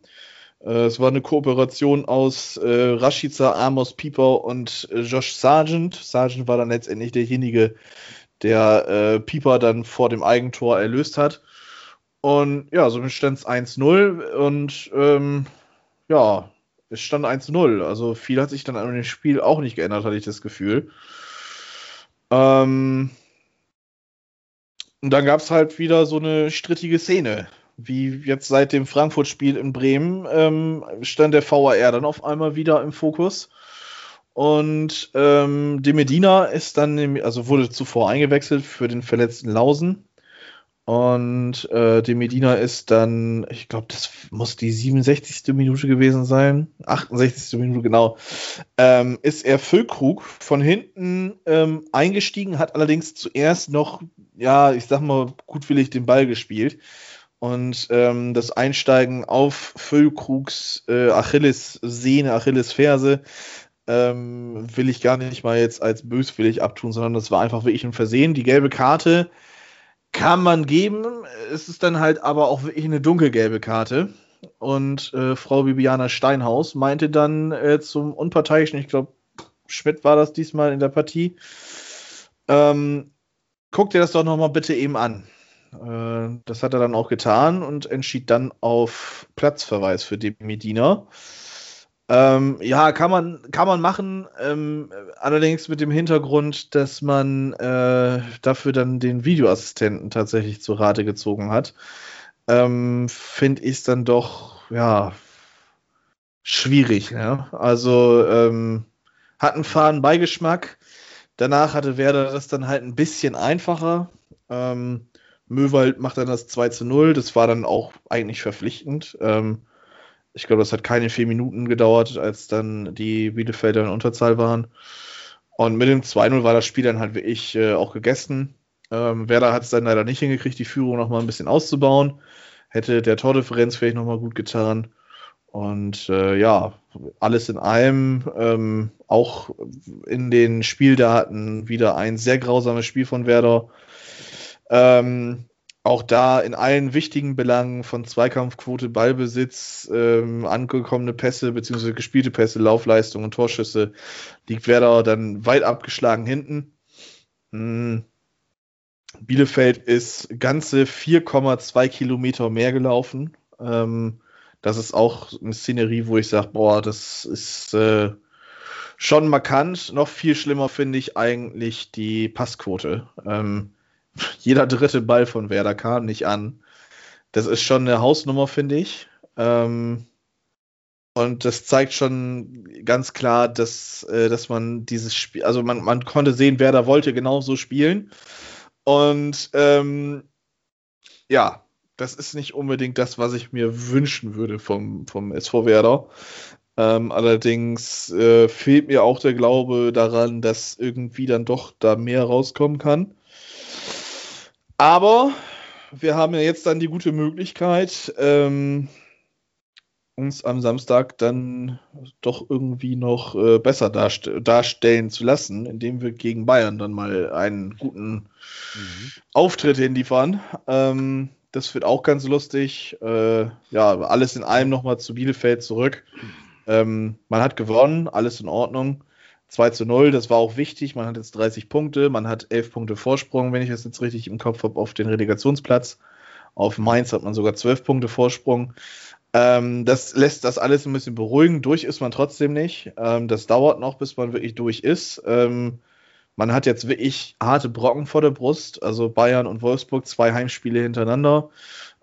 Äh, es war eine Kooperation aus äh, Rashica, Amos Pieper und äh, Josh Sargent. Sargent war dann letztendlich derjenige, der äh, Pieper dann vor dem Eigentor erlöst hat. Und ja, somit stand es 1-0 und ähm, ja, es stand 1-0. Also viel hat sich dann an dem Spiel auch nicht geändert, hatte ich das Gefühl. Ähm, und dann gab es halt wieder so eine strittige Szene. Wie jetzt seit dem Frankfurt-Spiel in Bremen ähm, stand der VAR dann auf einmal wieder im Fokus. Und ähm, de Medina ist dann, also wurde zuvor eingewechselt für den verletzten Lausen. Und äh, die Medina ist dann, ich glaube, das muss die 67. Minute gewesen sein. 68. Minute, genau. Ähm, ist er Füllkrug von hinten ähm, eingestiegen, hat allerdings zuerst noch, ja, ich sag mal, gutwillig den Ball gespielt. Und ähm, das Einsteigen auf Füllkrugs äh, Achilles-Sehne, Achilles-Ferse, ähm, will ich gar nicht mal jetzt als böswillig abtun, sondern das war einfach wirklich ein Versehen. Die gelbe Karte kann man geben. Es ist dann halt aber auch wirklich eine dunkelgelbe Karte. Und äh, Frau Bibiana Steinhaus meinte dann äh, zum Unparteiischen, ich glaube, Schmidt war das diesmal in der Partie, ähm, guck dir das doch nochmal bitte eben an. Äh, das hat er dann auch getan und entschied dann auf Platzverweis für die Medina. Ähm, ja, kann man, kann man machen, ähm, allerdings mit dem Hintergrund, dass man äh, dafür dann den Videoassistenten tatsächlich zu Rate gezogen hat. Ähm, Finde ich es dann doch, ja, schwierig. Ja? Also ähm, hat einen faden Beigeschmack. Danach hatte Werder das dann halt ein bisschen einfacher. Ähm, Möwald macht dann das 2 zu 0. Das war dann auch eigentlich verpflichtend. Ähm, ich glaube, das hat keine vier Minuten gedauert, als dann die Bielefelder in Unterzahl waren. Und mit dem 2-0 war das Spiel dann halt wirklich äh, auch gegessen. Ähm, Werder hat es dann leider nicht hingekriegt, die Führung nochmal ein bisschen auszubauen. Hätte der Tordifferenz vielleicht nochmal gut getan. Und äh, ja, alles in allem, ähm, auch in den Spieldaten wieder ein sehr grausames Spiel von Werder. Ähm, auch da in allen wichtigen Belangen von Zweikampfquote, Ballbesitz, ähm, angekommene Pässe bzw. gespielte Pässe, Laufleistung und Torschüsse liegt Werder dann weit abgeschlagen hinten. Hm. Bielefeld ist ganze 4,2 Kilometer mehr gelaufen. Ähm, das ist auch eine Szenerie, wo ich sage, boah, das ist äh, schon markant. Noch viel schlimmer finde ich eigentlich die Passquote. Ähm, jeder dritte Ball von Werder kam nicht an. Das ist schon eine Hausnummer, finde ich. Ähm, und das zeigt schon ganz klar, dass, äh, dass man dieses Spiel, also man, man konnte sehen, Werder wollte genauso spielen. Und ähm, ja, das ist nicht unbedingt das, was ich mir wünschen würde vom, vom SV Werder. Ähm, allerdings äh, fehlt mir auch der Glaube daran, dass irgendwie dann doch da mehr rauskommen kann. Aber wir haben ja jetzt dann die gute Möglichkeit, ähm, uns am Samstag dann doch irgendwie noch äh, besser darst darstellen zu lassen, indem wir gegen Bayern dann mal einen guten mhm. Auftritt hinliefern. Ähm, das wird auch ganz lustig. Äh, ja, alles in allem nochmal zu Bielefeld zurück. Ähm, man hat gewonnen, alles in Ordnung. 2 zu 0, das war auch wichtig. Man hat jetzt 30 Punkte, man hat 11 Punkte Vorsprung, wenn ich das jetzt richtig im Kopf habe, auf den Relegationsplatz. Auf Mainz hat man sogar 12 Punkte Vorsprung. Ähm, das lässt das alles ein bisschen beruhigen. Durch ist man trotzdem nicht. Ähm, das dauert noch, bis man wirklich durch ist. Ähm, man hat jetzt wirklich harte Brocken vor der Brust. Also Bayern und Wolfsburg, zwei Heimspiele hintereinander.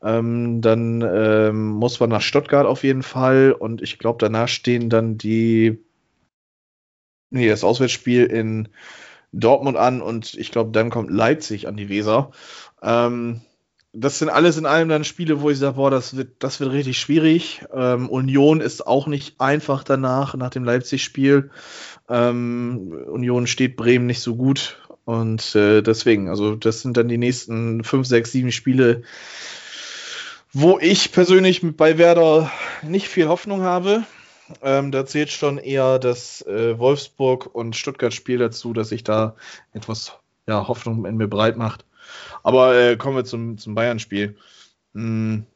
Ähm, dann ähm, muss man nach Stuttgart auf jeden Fall. Und ich glaube, danach stehen dann die nee, das Auswärtsspiel in Dortmund an und ich glaube, dann kommt Leipzig an die Weser. Ähm, das sind alles in allem dann Spiele, wo ich sage, boah, das wird, das wird richtig schwierig. Ähm, Union ist auch nicht einfach danach, nach dem Leipzig-Spiel. Ähm, Union steht Bremen nicht so gut. Und äh, deswegen, also das sind dann die nächsten fünf, sechs, sieben Spiele, wo ich persönlich bei Werder nicht viel Hoffnung habe. Ähm, da zählt schon eher das äh, Wolfsburg- und Stuttgart-Spiel dazu, dass sich da etwas ja, Hoffnung in mir breit macht. Aber äh, kommen wir zum, zum Bayern-Spiel. Hm,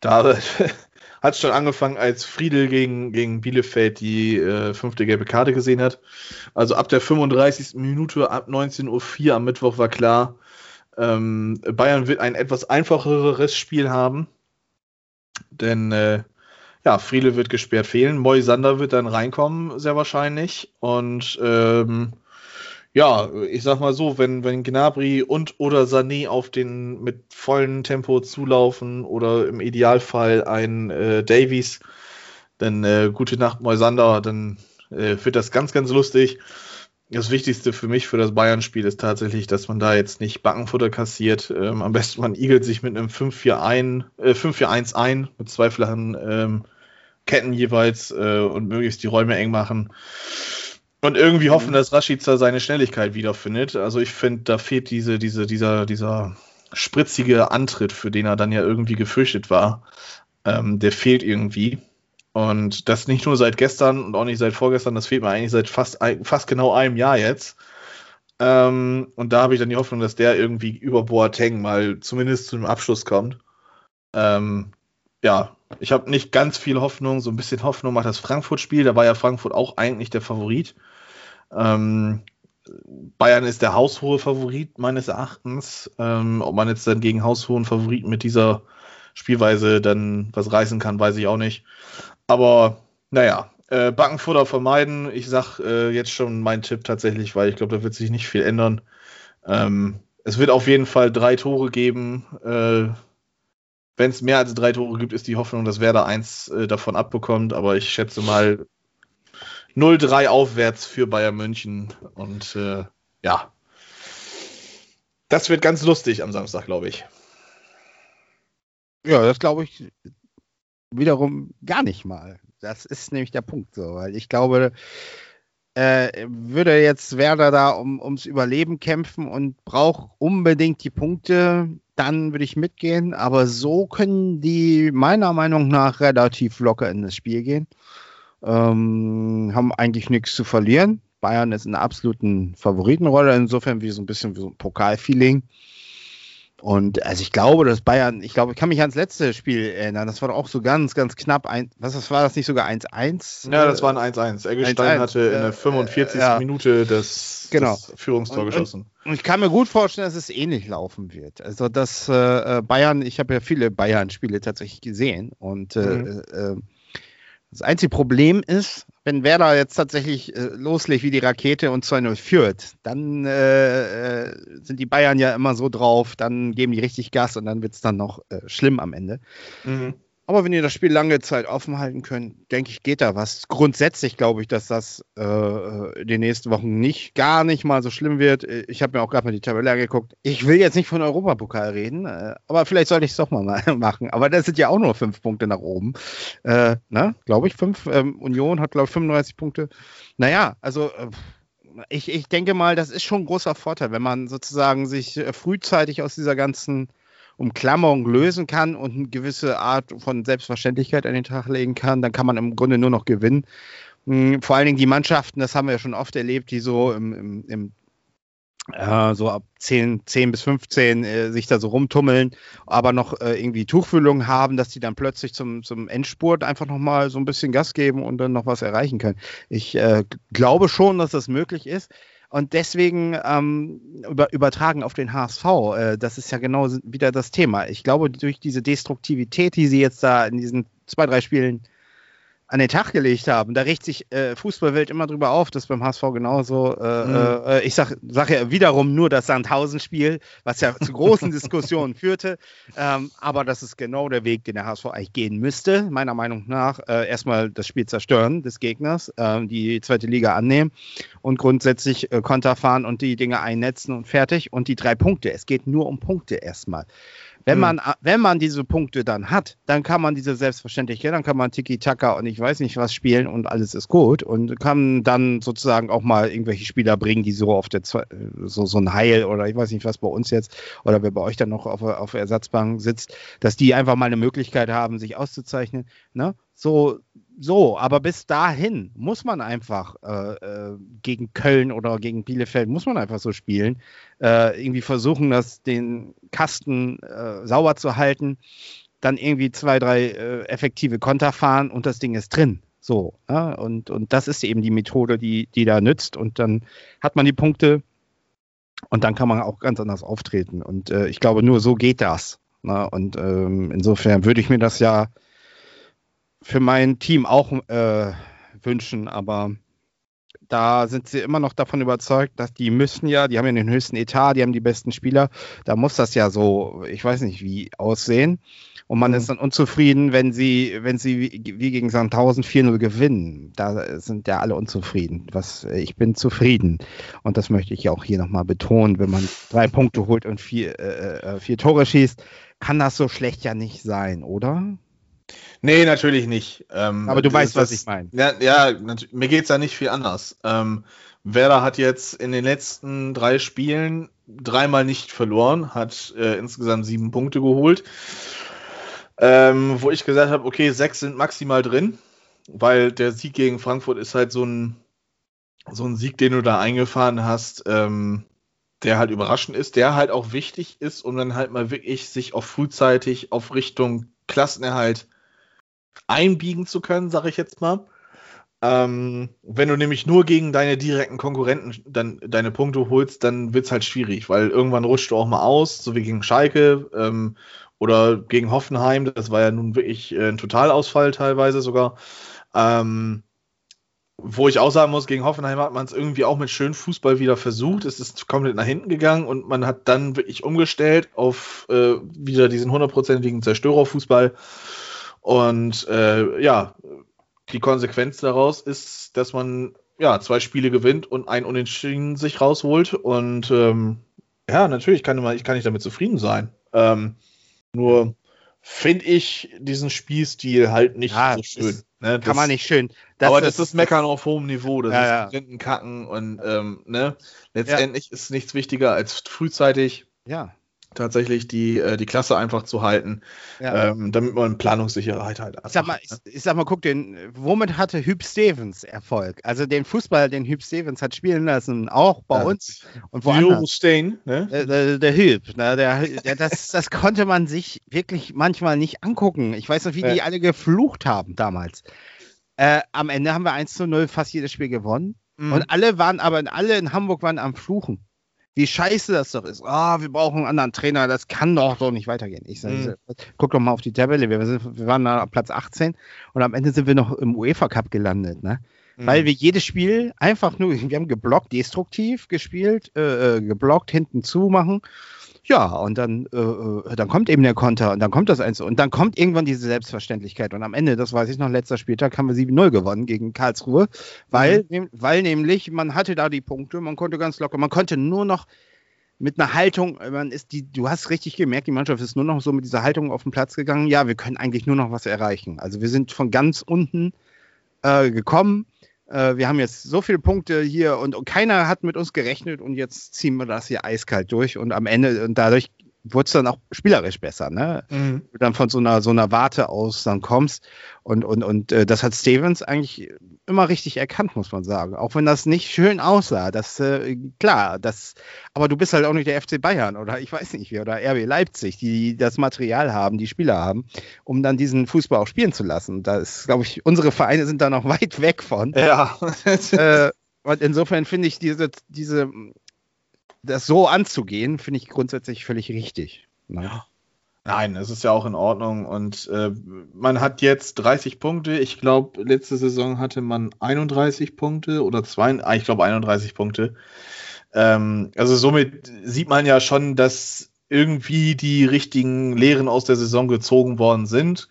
da hat es schon angefangen, als Friedel gegen, gegen Bielefeld die äh, fünfte gelbe Karte gesehen hat. Also ab der 35. Minute, ab 19.04 Uhr am Mittwoch war klar, ähm, Bayern wird ein etwas einfacheres Spiel haben. Denn äh, ja, Friedel wird gesperrt fehlen. Moisander wird dann reinkommen, sehr wahrscheinlich. Und ähm, ja, ich sag mal so, wenn, wenn Gnabry und oder Sané auf den mit vollem Tempo zulaufen oder im Idealfall ein äh, Davies, dann äh, gute Nacht Moisander, dann äh, wird das ganz, ganz lustig. das Wichtigste für mich für das Bayern-Spiel ist tatsächlich, dass man da jetzt nicht Backenfutter kassiert. Ähm, am besten man igelt sich mit einem 5-4-1 äh, ein, mit zwei flachen ähm, Ketten jeweils äh, und möglichst die Räume eng machen. Und irgendwie hoffen, dass Rashica seine Schnelligkeit wiederfindet. Also ich finde, da fehlt diese, diese, dieser, dieser spritzige Antritt, für den er dann ja irgendwie gefürchtet war. Ähm, der fehlt irgendwie. Und das nicht nur seit gestern und auch nicht seit vorgestern, das fehlt mir eigentlich seit fast, fast genau einem Jahr jetzt. Ähm, und da habe ich dann die Hoffnung, dass der irgendwie über Boateng mal zumindest zu einem Abschluss kommt. Ähm, ja, ich habe nicht ganz viel Hoffnung, so ein bisschen Hoffnung macht das Frankfurt-Spiel. Da war ja Frankfurt auch eigentlich der Favorit. Ähm, Bayern ist der haushohe Favorit meines Erachtens. Ähm, ob man jetzt dann gegen haushohen Favoriten mit dieser Spielweise dann was reißen kann, weiß ich auch nicht. Aber naja, äh, Backenfutter vermeiden. Ich sag äh, jetzt schon meinen Tipp tatsächlich, weil ich glaube, da wird sich nicht viel ändern. Ähm, es wird auf jeden Fall drei Tore geben. Äh, Wenn es mehr als drei Tore gibt, ist die Hoffnung, dass Werder eins äh, davon abbekommt. Aber ich schätze mal 0-3 aufwärts für Bayern München. Und äh, ja, das wird ganz lustig am Samstag, glaube ich. Ja, das glaube ich wiederum gar nicht mal. Das ist nämlich der Punkt so, weil ich glaube, äh, würde jetzt Werder da um, ums Überleben kämpfen und braucht unbedingt die Punkte, dann würde ich mitgehen. Aber so können die meiner Meinung nach relativ locker in das Spiel gehen. Ähm, haben eigentlich nichts zu verlieren. Bayern ist in einer absoluten Favoritenrolle, insofern wie so ein bisschen wie so ein Pokalfeeling. Und also ich glaube, dass Bayern, ich glaube, ich kann mich ans letzte Spiel erinnern, das war auch so ganz, ganz knapp. Ein, was das war das nicht sogar 1-1? Ja, das war ein 1-1. Eggestein hatte in der 45. Äh, ja. Minute das, genau. das Führungstor und, geschossen. Und, ich kann mir gut vorstellen, dass es ähnlich laufen wird. Also, dass äh, Bayern, ich habe ja viele Bayern-Spiele tatsächlich gesehen und äh, mhm. äh, das einzige Problem ist, wenn Werder jetzt tatsächlich äh, loslegt wie die Rakete und 2-0 führt, dann äh, äh, sind die Bayern ja immer so drauf, dann geben die richtig Gas und dann wird es dann noch äh, schlimm am Ende. Mhm. Aber wenn ihr das Spiel lange Zeit offen halten könnt, denke ich, geht da was. Grundsätzlich glaube ich, dass das äh, in den nächsten Wochen nicht, gar nicht mal so schlimm wird. Ich habe mir auch gerade mal die Tabelle angeguckt. Ich will jetzt nicht von Europapokal reden, äh, aber vielleicht sollte ich es doch mal machen. Aber das sind ja auch nur fünf Punkte nach oben. Äh, ne? Glaube ich, fünf. Ähm, Union hat, glaube ich, 35 Punkte. Naja, also. Äh, ich, ich denke mal, das ist schon ein großer Vorteil, wenn man sozusagen sich äh, frühzeitig aus dieser ganzen Umklammerung lösen kann und eine gewisse Art von Selbstverständlichkeit an den Tag legen kann, dann kann man im Grunde nur noch gewinnen. Hm, vor allen Dingen die Mannschaften, das haben wir ja schon oft erlebt, die so im, im, im äh, so ab 10, 10 bis 15 äh, sich da so rumtummeln, aber noch äh, irgendwie Tuchfüllung haben, dass die dann plötzlich zum, zum Endspurt einfach nochmal so ein bisschen Gas geben und dann noch was erreichen können. Ich äh, glaube schon, dass das möglich ist. Und deswegen ähm, über, übertragen auf den HSV, äh, das ist ja genau wieder das Thema. Ich glaube, durch diese Destruktivität, die sie jetzt da in diesen zwei, drei Spielen an den Tag gelegt haben. Da regt sich äh, Fußballwelt immer drüber auf, das beim HSV genauso. Äh, mhm. äh, ich sage sag ja wiederum nur das Sandhausen-Spiel, was ja zu großen Diskussionen führte. Ähm, aber das ist genau der Weg, den der HSV eigentlich gehen müsste, meiner Meinung nach. Äh, erstmal das Spiel zerstören des Gegners, ähm, die zweite Liga annehmen und grundsätzlich äh, Konter fahren und die Dinge einnetzen und fertig. Und die drei Punkte. Es geht nur um Punkte erstmal. Wenn mhm. man, wenn man diese Punkte dann hat, dann kann man diese Selbstverständlichkeit, dann kann man Tiki-Taka und ich weiß nicht was spielen und alles ist gut und kann dann sozusagen auch mal irgendwelche Spieler bringen, die so auf der, so, so ein Heil oder ich weiß nicht was bei uns jetzt oder wer bei euch dann noch auf, auf Ersatzbank sitzt, dass die einfach mal eine Möglichkeit haben, sich auszuzeichnen. Ne? So, so, aber bis dahin muss man einfach äh, äh, gegen Köln oder gegen Bielefeld, muss man einfach so spielen. Äh, irgendwie versuchen, das, den Kasten äh, sauber zu halten, dann irgendwie zwei, drei äh, effektive Konter fahren und das Ding ist drin. So, ja? und, und das ist eben die Methode, die, die da nützt. Und dann hat man die Punkte und dann kann man auch ganz anders auftreten. Und äh, ich glaube, nur so geht das. Ne? Und ähm, insofern würde ich mir das ja für mein Team auch äh, wünschen, aber da sind sie immer noch davon überzeugt, dass die müssen ja, die haben ja den höchsten Etat, die haben die besten Spieler, da muss das ja so, ich weiß nicht wie, aussehen. Und man Mhm. ist dann unzufrieden, wenn sie, wenn sie wie, wie gegen Sandhausen 4-0 gewinnen. Da sind ja alle unzufrieden. Was, äh, ich bin zufrieden. Und das möchte ich auch hier nochmal betonen. Wenn man drei Punkte holt und vier, äh, äh, vier Tore schießt, kann das so schlecht ja nicht sein, oder? Nee, natürlich nicht. Ähm, Aber du weißt, was ich meine. Ja, ja mir geht's ja nicht viel anders. Ähm, Werder hat jetzt in den letzten drei Spielen dreimal nicht verloren, hat äh, insgesamt sieben Punkte geholt. Ähm, wo ich gesagt habe, okay, sechs sind maximal drin, weil der Sieg gegen Frankfurt ist halt so ein, so ein Sieg, den du da eingefahren hast, ähm, der halt überraschend ist, der halt auch wichtig ist, um dann halt mal wirklich sich auch frühzeitig auf Richtung Klassenerhalt einbiegen zu können, sage ich jetzt mal. Ähm, wenn du nämlich nur gegen deine direkten Konkurrenten dann deine Punkte holst, dann wird's halt schwierig, weil irgendwann rutscht du auch mal aus, so wie gegen Schalke ähm, oder gegen Hoffenheim. Das war ja nun wirklich äh, ein Totalausfall teilweise sogar. Ähm, wo ich auch sagen muss, gegen Hoffenheim hat man es irgendwie auch mit schönem Fußball wieder versucht. Es ist komplett nach hinten gegangen und man hat dann wirklich umgestellt auf äh, wieder diesen hundertprozentigen Zerstörerfußball. Und äh, ja, die Konsequenz daraus ist, dass man ja zwei Spiele gewinnt und ein Unentschieden sich rausholt. Und ähm, ja, natürlich kann, man, ich kann nicht damit zufrieden sein. Ähm, nur finde ich diesen Spielstil halt nicht Ja, so schön. ist- Ne? Kann man nicht schön. aber das ist Meckern auf hohem Niveau, das Ja, ist ja. Sprinten, Kacken und ähm, ne? letztendlich ist nichts wichtiger als frühzeitig Ja. Tatsächlich die, äh, die Klasse einfach zu halten, ja. ähm, damit man Planungssicherheit halt Ich sag mal, ich, ich sag mal, guck, den, womit hatte Hüb Stevens Erfolg? Also den Fußball, den Hüb Stevens hat spielen lassen, auch bei Ja. uns und Woanders. Stein, ne? Der, der, der Hüb, ne, der, der, das, das konnte man sich wirklich manchmal nicht angucken. Ich weiß noch, wie die Ja. alle geflucht haben damals. Äh, am Ende haben wir 1 zu 0 fast jedes Spiel gewonnen. Mhm. Und alle waren, aber alle in Hamburg waren am Fluchen. Wie scheiße das doch ist. Ah, wir brauchen einen anderen Trainer, das kann doch so nicht weitergehen. Ich sage, Mhm. guck doch mal auf die Tabelle. Wir, sind, wir waren da auf Platz 18 und am Ende sind wir noch im UEFA Cup gelandet, ne? Mhm. Weil wir jedes Spiel einfach nur, wir haben geblockt, destruktiv gespielt, äh, äh, geblockt, hinten zu machen. Ja, und dann, äh, äh, dann kommt eben der Konter und dann kommt das eins und dann kommt irgendwann diese Selbstverständlichkeit. Und am Ende, das weiß ich noch, letzter Spieltag haben wir 7-0 gewonnen gegen Karlsruhe, weil, nehm- weil nämlich man hatte da die Punkte, man konnte ganz locker, man konnte nur noch mit einer Haltung, man ist die, du hast richtig gemerkt, die Mannschaft ist nur noch so mit dieser Haltung auf den Platz gegangen. Ja, wir können eigentlich nur noch was erreichen. Also wir sind von ganz unten äh, gekommen. Äh, wir haben jetzt so viele Punkte hier und, und keiner hat mit uns gerechnet und jetzt ziehen wir das hier eiskalt durch und am Ende und dadurch wurde es dann auch spielerisch besser, ne? Mhm. du dann von so einer so einer Warte aus dann kommst und und und äh, das hat Stevens eigentlich immer richtig erkannt, muss man sagen. Auch wenn das nicht schön aussah, das äh, klar, das aber du bist halt auch nicht der FC Bayern oder ich weiß nicht wie oder RB Leipzig, die das Material haben, die Spieler haben, um dann diesen Fußball auch spielen zu lassen. Da ist glaube ich unsere Vereine sind da noch weit weg von. Ja. äh, und insofern finde ich diese diese das so anzugehen, finde ich grundsätzlich völlig richtig. Ne? Nein, es ist ja auch in Ordnung und äh, man hat jetzt 30 Punkte. Ich glaube, letzte Saison hatte man 31 Punkte oder zwei, ah, ich glaube 31 Punkte. Ähm, also somit sieht man ja schon, dass irgendwie die richtigen Lehren aus der Saison gezogen worden sind.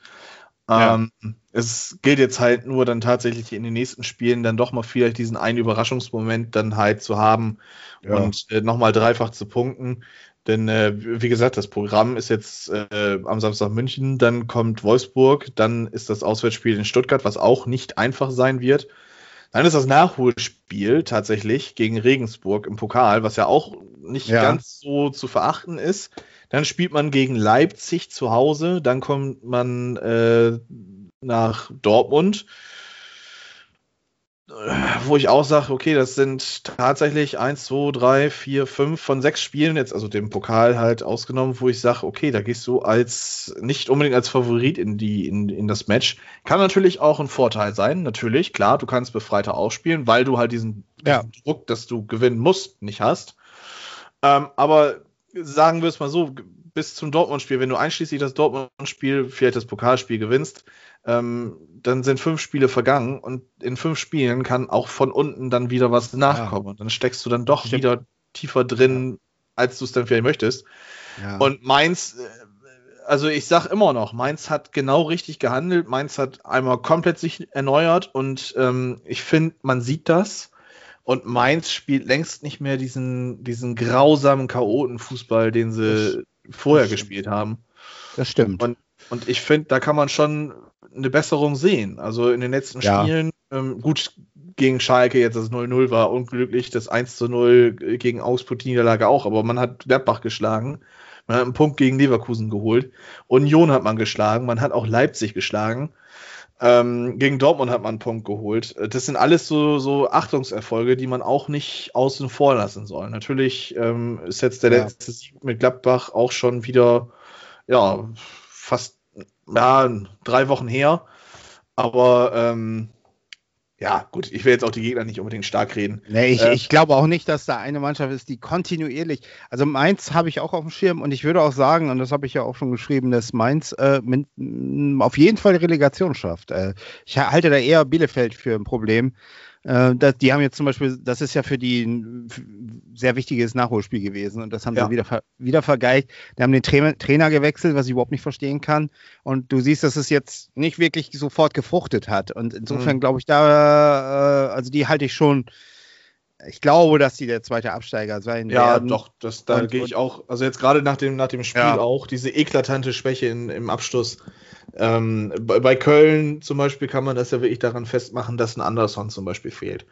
Ja. Ähm, es gilt jetzt halt nur dann tatsächlich in den nächsten Spielen dann doch mal vielleicht diesen einen Überraschungsmoment dann halt zu haben Ja. und äh, nochmal dreifach zu punkten. Denn äh, wie gesagt, das Programm ist jetzt äh, am Samstag München, dann kommt Wolfsburg, dann ist das Auswärtsspiel in Stuttgart, was auch nicht einfach sein wird. Dann ist das Nachholspiel tatsächlich gegen Regensburg im Pokal, was ja auch nicht Ja. ganz so zu verachten ist. Dann spielt man gegen Leipzig zu Hause, dann kommt man äh, nach Dortmund, äh, wo ich auch sage, okay, das sind tatsächlich eins, zwei, drei, vier, fünf von sechs Spielen, jetzt also dem Pokal halt ausgenommen, wo ich sage, okay, da gehst du als nicht unbedingt als Favorit in die in, in das Match. Kann natürlich auch ein Vorteil sein, natürlich, klar, du kannst befreiter ausspielen, weil du halt diesen, Ja. diesen Druck, dass du gewinnen musst, nicht hast. Ähm, aber sagen wir es mal so, bis zum Dortmund-Spiel, wenn du einschließlich das Dortmund-Spiel, vielleicht das Pokalspiel gewinnst, ähm, dann sind fünf Spiele vergangen und in fünf Spielen kann auch von unten dann wieder was nachkommen. Und dann steckst du dann doch Stimmt. wieder tiefer drin, als du es dann vielleicht möchtest. Ja. Und Mainz äh, also ich sag immer noch, Mainz hat genau richtig gehandelt. Mainz hat einmal komplett sich erneuert und ähm, ich finde, man sieht das. Und Mainz spielt längst nicht mehr diesen, diesen grausamen Chaotenfußball, den sie das vorher gespielt haben. Das stimmt. Und, und ich finde, da kann man schon eine Besserung sehen. Also in den letzten ja. Spielen, ähm, gut gegen Schalke, jetzt das 0-0 war unglücklich, das 1-0 gegen Augsburg die Niederlage auch, aber man hat Gladbach geschlagen. Man hat einen Punkt gegen Leverkusen geholt. Union hat man geschlagen. Man hat auch Leipzig geschlagen. Ähm, gegen Dortmund hat man einen Punkt geholt. Das sind alles so, so Achtungserfolge, die man auch nicht außen vor lassen soll. Natürlich ähm, ist jetzt der ja. letzte Sieg mit Gladbach auch schon wieder, ja, fast ja, drei Wochen her. Aber ähm, ja, gut, ich will jetzt auch die Gegner nicht unbedingt stark reden. Nee, ich, äh, ich glaube auch nicht, dass da eine Mannschaft ist, die kontinuierlich. Also Mainz habe ich auch auf dem Schirm und ich würde auch sagen, und das habe ich ja auch schon geschrieben, dass Mainz äh, mit, auf jeden Fall Relegation schafft. Äh, ich halte da eher Bielefeld für ein Problem. Äh, das, die haben jetzt zum Beispiel, das ist ja für die ein sehr wichtiges Nachholspiel gewesen und das haben ja. sie wieder, wieder vergeigt. Die haben den Trainer, Trainer gewechselt, was ich überhaupt nicht verstehen kann. Und du siehst, dass es jetzt nicht wirklich sofort gefruchtet hat. Und insofern mhm. glaube ich, da, äh, also die halte ich schon ich glaube, dass die der zweite Absteiger sein ja, werden. Ja, doch, das, da gehe ich auch, also jetzt gerade nach dem, nach dem Spiel ja. auch, diese eklatante Schwäche in, im Abschluss. Ähm, bei, bei, Köln zum Beispiel kann man das ja wirklich daran festmachen, dass ein Anderson zum Beispiel fehlt.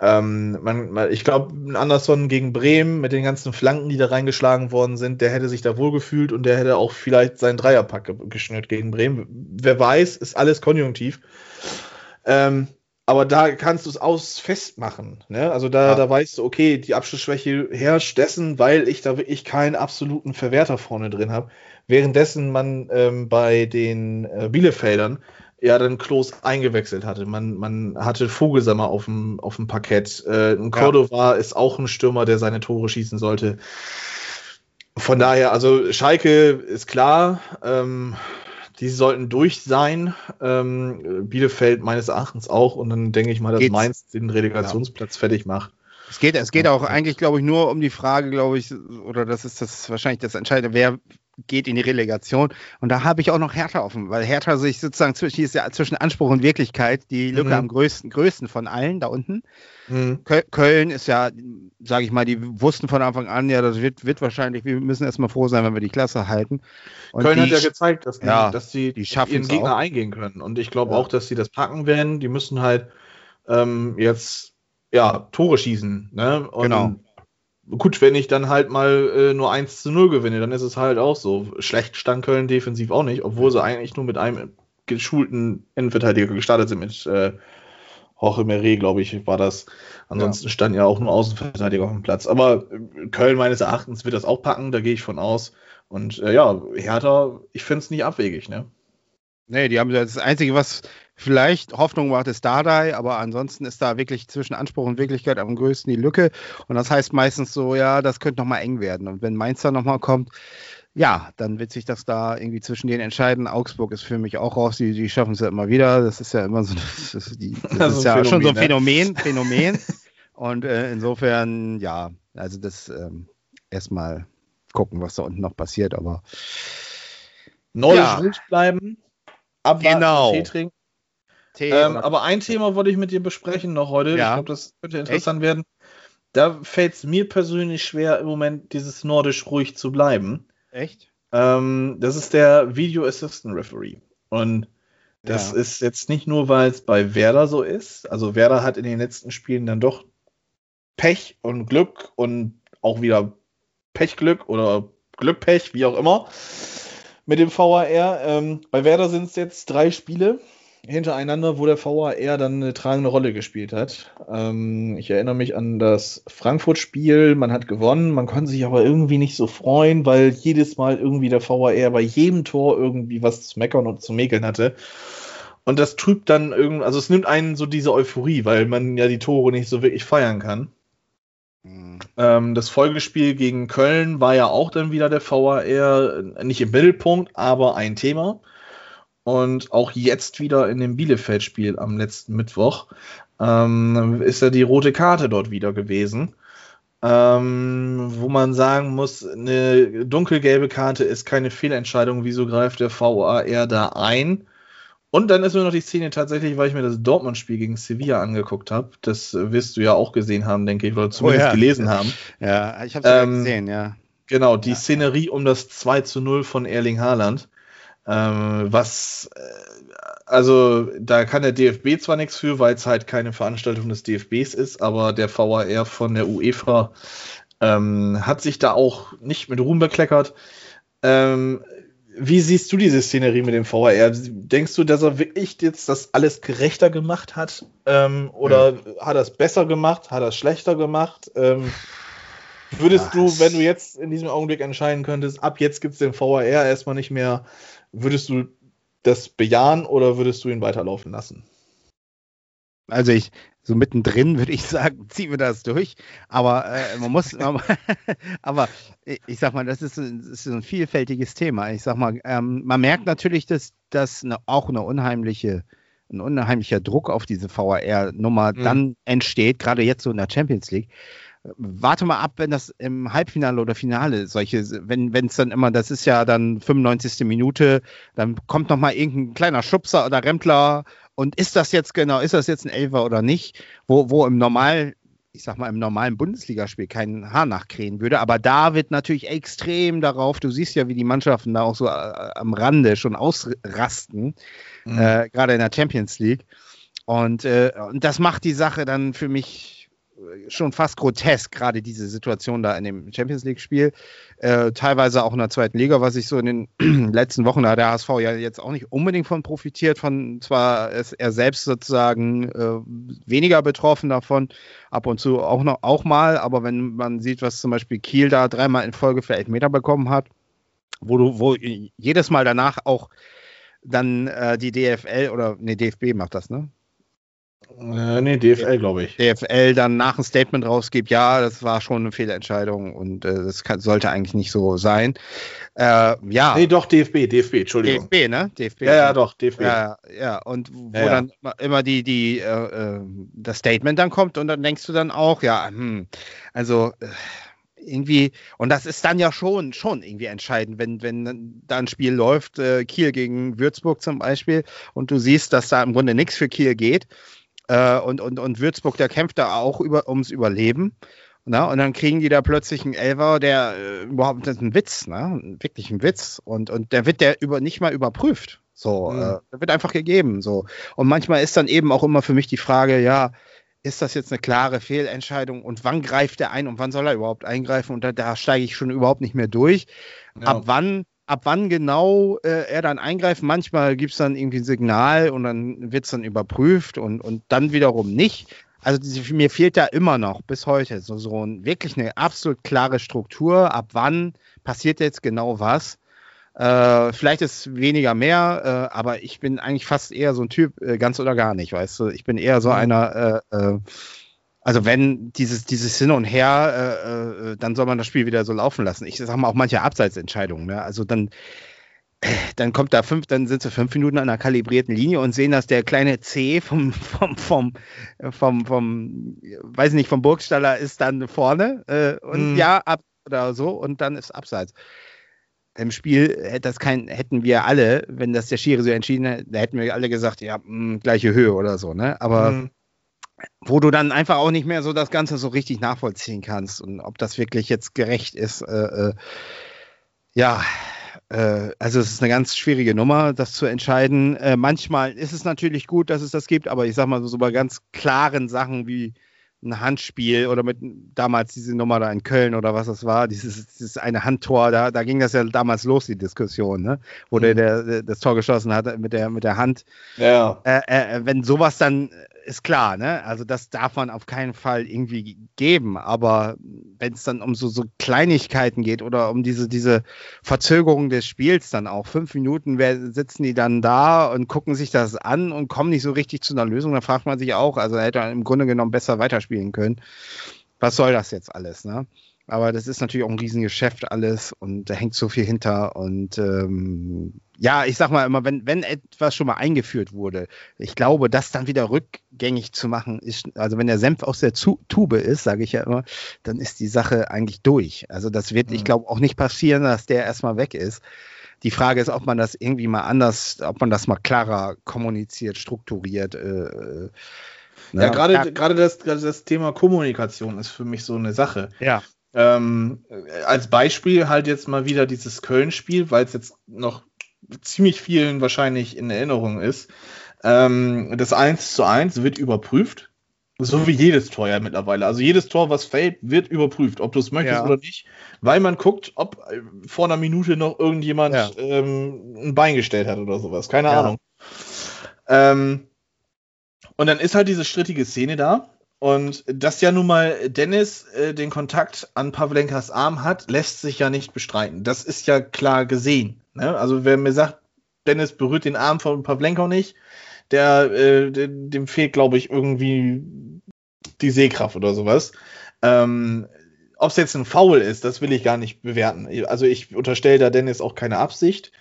Ähm, man, man, ich glaube, ein Anderson gegen Bremen mit den ganzen Flanken, die da reingeschlagen worden sind, der hätte sich da wohl gefühlt und der hätte auch vielleicht seinen Dreierpack geschnürt gegen Bremen. Wer weiß, ist alles konjunktiv. Ähm, aber da kannst du es aus festmachen. Ne? Also da, ja. da weißt du, okay, die Abschlussschwäche herrscht dessen, weil ich da wirklich keinen absoluten Verwerter vorne drin habe. Währenddessen man ähm, bei den äh, Bielefeldern ja dann Klos eingewechselt hatte. Man, man hatte Vogelsammer auf dem, auf dem Parkett. Äh, ein Cordova ja. ist auch ein Stürmer, der seine Tore schießen sollte. Von daher, also Schalke ist klar, ähm, die sollten durch sein. Ähm, Bielefeld meines Erachtens auch. Und dann denke ich mal, dass Geht's? Mainz den Relegationsplatz ja. fertig macht. Es geht, es geht auch eigentlich, glaube ich, nur um die Frage, glaube ich, oder das ist das wahrscheinlich das Entscheidende, wer geht in die Relegation. Und da habe ich auch noch Hertha offen, weil Hertha sich sozusagen zwischen, ist ja zwischen Anspruch und Wirklichkeit die Lücke mhm. am größten, größten von allen da unten. Mhm. Köln ist ja, sage ich mal, die wussten von Anfang an, ja, das wird, wird wahrscheinlich, wir müssen erstmal froh sein, wenn wir die Klasse halten. Und Köln die, hat ja gezeigt, dass, die, ja, dass sie die ihren Gegner auch. eingehen können. Und ich glaube ja. auch, dass sie das packen werden. Die müssen halt ähm, jetzt ja, Tore schießen. Ne? Und genau. Gut, wenn ich dann halt mal äh, nur 1 zu 0 gewinne, dann ist es halt auch so. Schlecht stand Köln defensiv auch nicht, obwohl sie eigentlich nur mit einem geschulten Innenverteidiger gestartet sind, mit äh, Jorge Meret, glaube ich, war das. Ansonsten ja. standen ja auch nur Außenverteidiger auf dem Platz. Aber äh, Köln meines Erachtens wird das auch packen, da gehe ich von aus. Und äh, ja, Hertha, ich finde es nicht abwegig, ne? Nee, die haben das Einzige, was vielleicht Hoffnung macht, ist Dardai, aber ansonsten ist da wirklich zwischen Anspruch und Wirklichkeit am größten die Lücke. Und das heißt meistens so, ja, das könnte nochmal eng werden. Und wenn Mainz dann nochmal kommt, ja, dann wird sich das da irgendwie zwischen denen entscheiden. Augsburg ist für mich auch raus, die, die schaffen es ja immer wieder. Das ist ja immer so, das ist, die, das das ist ja Phänomen, schon so ein Phänomen, ne? Phänomen. Und äh, insofern, ja, also das ähm, erstmal gucken, was da unten noch passiert, aber Nordisch ja. ruhig bleiben, abwarten, genau. Tee trinken. Ähm, aber ein Thema wollte ich mit dir besprechen noch heute. Ja. Ich glaube, das könnte interessant Echt? werden. Da fällt es mir persönlich schwer, im Moment dieses Nordisch ruhig zu bleiben. Echt? Ähm, das ist der Video Assistant Referee. Und das ja. ist jetzt nicht nur, weil es bei Werder so ist. Also Werder hat in den letzten Spielen dann doch Pech und Glück und auch wieder Pechglück oder Glückpech, wie auch immer, mit dem VAR. Ähm, bei Werder sind es jetzt drei Spiele hintereinander, wo der VAR dann eine tragende Rolle gespielt hat. Ähm, ich erinnere mich an das Frankfurt-Spiel. Man hat gewonnen, man konnte sich aber irgendwie nicht so freuen, weil jedes Mal irgendwie der VAR bei jedem Tor irgendwie was zu meckern und zu mäkeln hatte. Und das trübt dann irgendwie, also es nimmt einen so diese Euphorie, weil man ja die Tore nicht so wirklich feiern kann. Mhm. Ähm, das Folgespiel gegen Köln war ja auch dann wieder der VAR, nicht im Mittelpunkt, aber ein Thema. Und auch jetzt wieder in dem Bielefeld-Spiel am letzten Mittwoch ähm, ist ja die rote Karte dort wieder gewesen. ähm, wo man sagen muss, eine dunkelgelbe Karte ist keine Fehlentscheidung. Wieso greift der VAR da ein? Und dann ist mir noch die Szene tatsächlich, weil ich mir das Dortmund-Spiel gegen Sevilla angeguckt habe. Das wirst du ja auch gesehen haben, denke ich, oder zumindest oh ja. gelesen haben. Ja, ich habe es ähm, gesehen, ja. Genau, die ja. Szenerie um das 2 zu 0 von Erling Haaland. Ähm, was, äh, also da kann der DFB zwar nichts für, weil es halt keine Veranstaltung des DFBs ist, aber der VAR von der UEFA ähm, hat sich da auch nicht mit Ruhm bekleckert. Ähm, wie siehst du diese Szenerie mit dem VAR? Denkst du, dass er wirklich jetzt das alles gerechter gemacht hat? Ähm, oder ja. hat er es besser gemacht? Hat er es schlechter gemacht? Ähm, würdest du, wenn du jetzt in diesem Augenblick entscheiden könntest, ab jetzt gibt es den VAR erstmal nicht mehr, würdest du das bejahen oder würdest du ihn weiterlaufen lassen? Also ich, so mittendrin würde ich sagen, ziehen wir das durch. Aber äh, man muss, aber ich sag mal, das ist, das ist, ein vielfältiges Thema. Ich sag mal, ähm, man merkt natürlich, dass das auch eine unheimliche, ein unheimlicher Druck auf diese VAR-Nummer mhm. dann entsteht, gerade jetzt so in der Champions League warte mal ab, wenn das im Halbfinale oder Finale solche, wenn es dann immer, das ist ja dann 95. Minute, dann kommt noch mal irgendein kleiner Schubser oder Rempler und ist das jetzt genau, ist das jetzt ein Elfer oder nicht, wo, wo im Normal, ich sag mal, im normalen Bundesligaspiel kein Haar nachkrähen würde, aber da wird natürlich extrem darauf, du siehst ja, wie die Mannschaften da auch so äh, am Rande schon ausrasten, mhm. äh, gerade in der Champions League. Und, äh, und das macht die Sache dann für mich schon fast grotesk, gerade diese Situation da in dem Champions League-Spiel. Äh, teilweise auch in der zweiten Liga, was ich so in den letzten Wochen, da der HSV ja jetzt auch nicht unbedingt von profitiert, von zwar ist er selbst sozusagen äh, weniger betroffen davon, ab und zu auch noch auch mal, aber wenn man sieht, was zum Beispiel Kiel da dreimal in Folge für Elfmeter bekommen hat, wo du, wo jedes Mal danach auch dann äh, die DFL oder nee, DFB macht das, ne? Äh, nee, DFL, glaube ich. DFL dann nach ein Statement rausgibt, ja, das war schon eine Fehlentscheidung und äh, das kann, sollte eigentlich nicht so sein. Äh, ja. Nee, doch, DFB, DFB, Entschuldigung. DFB, ne? DFB. Ja, ja, doch, DFB. Ja, ja. und wo ja, ja. dann immer die, die, äh, äh, das Statement dann kommt und dann denkst du dann auch, ja, hm, also äh, irgendwie, und das ist dann ja schon, schon irgendwie entscheidend, wenn, wenn da ein Spiel läuft, äh, Kiel gegen Würzburg zum Beispiel, und du siehst, dass da im Grunde nichts für Kiel geht äh, und, und, und Würzburg, der kämpft da auch über, ums Überleben. Na, und dann kriegen die da plötzlich einen Elfer, der äh, überhaupt das ist ein Witz, ne? Wirklich ein Witz. Und, und der wird der über nicht mal überprüft. So, mhm. äh, der wird einfach gegeben. So. Und manchmal ist dann eben auch immer für mich die Frage, ja, ist das jetzt eine klare Fehlentscheidung und wann greift er ein und wann soll er überhaupt eingreifen? Und da, da steige ich schon überhaupt nicht mehr durch. Ja. Ab wann ab wann genau äh, er dann eingreift. Manchmal gibt es dann irgendwie ein Signal und dann wird es dann überprüft und, und dann wiederum nicht. Also die, mir fehlt da immer noch bis heute so, so ein, wirklich eine absolut klare Struktur. Ab wann passiert jetzt genau was? Äh, vielleicht ist weniger mehr, äh, aber ich bin eigentlich fast eher so ein Typ, äh, ganz oder gar nicht, weißt du. Ich bin eher so mhm. einer, äh, äh, also wenn dieses, dieses Hin und Her, äh, äh, dann soll man das Spiel wieder so laufen lassen. Ich sage mal auch manche Abseitsentscheidungen. Ne? Also dann, äh, dann kommt da fünf, dann sind sie fünf Minuten an einer kalibrierten Linie und sehen, dass der kleine C vom, vom, vom, vom, vom weiß nicht, vom Burgstaller ist dann vorne äh, und mm. ja, ab oder so und dann ist Abseits. Im Spiel hätte das kein, hätten wir alle, wenn das der Schiri so entschieden hätte, da hätten wir alle gesagt, ja, mh, gleiche Höhe oder so, ne? Aber mm wo du dann einfach auch nicht mehr so das Ganze so richtig nachvollziehen kannst und ob das wirklich jetzt gerecht ist. Äh, äh, ja, äh, also es ist eine ganz schwierige Nummer, das zu entscheiden. Äh, manchmal ist es natürlich gut, dass es das gibt, aber ich sag mal so, so bei ganz klaren Sachen wie ein Handspiel oder mit damals diese Nummer da in Köln oder was das war, dieses, dieses eine Handtor, da, da ging das ja damals los, die Diskussion, ne? Wo mhm. der, der das Tor geschossen hat mit der, mit der Hand. Ja. Äh, äh, wenn sowas dann ist klar, ne? Also das darf man auf keinen Fall irgendwie geben. Aber wenn es dann um so, so Kleinigkeiten geht oder um diese, diese Verzögerung des Spiels dann auch, fünf Minuten sitzen die dann da und gucken sich das an und kommen nicht so richtig zu einer Lösung, dann fragt man sich auch, also er hätte im Grunde genommen besser weiterspielen können. Was soll das jetzt alles, ne? Aber das ist natürlich auch ein Riesengeschäft alles und da hängt so viel hinter. Und ähm, ja, ich sag mal immer, wenn, wenn etwas schon mal eingeführt wurde, ich glaube, das dann wieder rückgängig zu machen, ist, also wenn der Senf aus der Zu Tube ist, sage ich ja immer, dann ist die Sache eigentlich durch. Also das wird, mhm. ich glaube, auch nicht passieren, dass der erstmal weg ist. Die Frage ist, ob man das irgendwie mal anders, ob man das mal klarer kommuniziert, strukturiert. Äh ja, gerade ja. gerade das, das Thema Kommunikation ist für mich so eine Sache. Ja. Ähm, als Beispiel halt jetzt mal wieder dieses Köln-Spiel, weil es jetzt noch ziemlich vielen wahrscheinlich in Erinnerung ist. Ähm, das 1 zu 1 wird überprüft. So wie jedes Tor ja mittlerweile. Also jedes Tor, was fällt, wird überprüft, ob du es möchtest ja. oder nicht, weil man guckt, ob vor einer Minute noch irgendjemand ja. ähm, ein Bein gestellt hat oder sowas. Keine ja. Ahnung. Ähm, und dann ist halt diese strittige Szene da. Und dass ja nun mal Dennis äh, den Kontakt an Pavlenkas Arm hat, lässt sich ja nicht bestreiten. Das ist ja klar gesehen. Ne? Also wer mir sagt, Dennis berührt den Arm von Pavlenka nicht, der, äh, dem fehlt, glaube ich, irgendwie die Sehkraft oder sowas. Ähm, Ob es jetzt ein Foul ist, das will ich gar nicht bewerten. Also ich unterstelle da Dennis auch keine Absicht,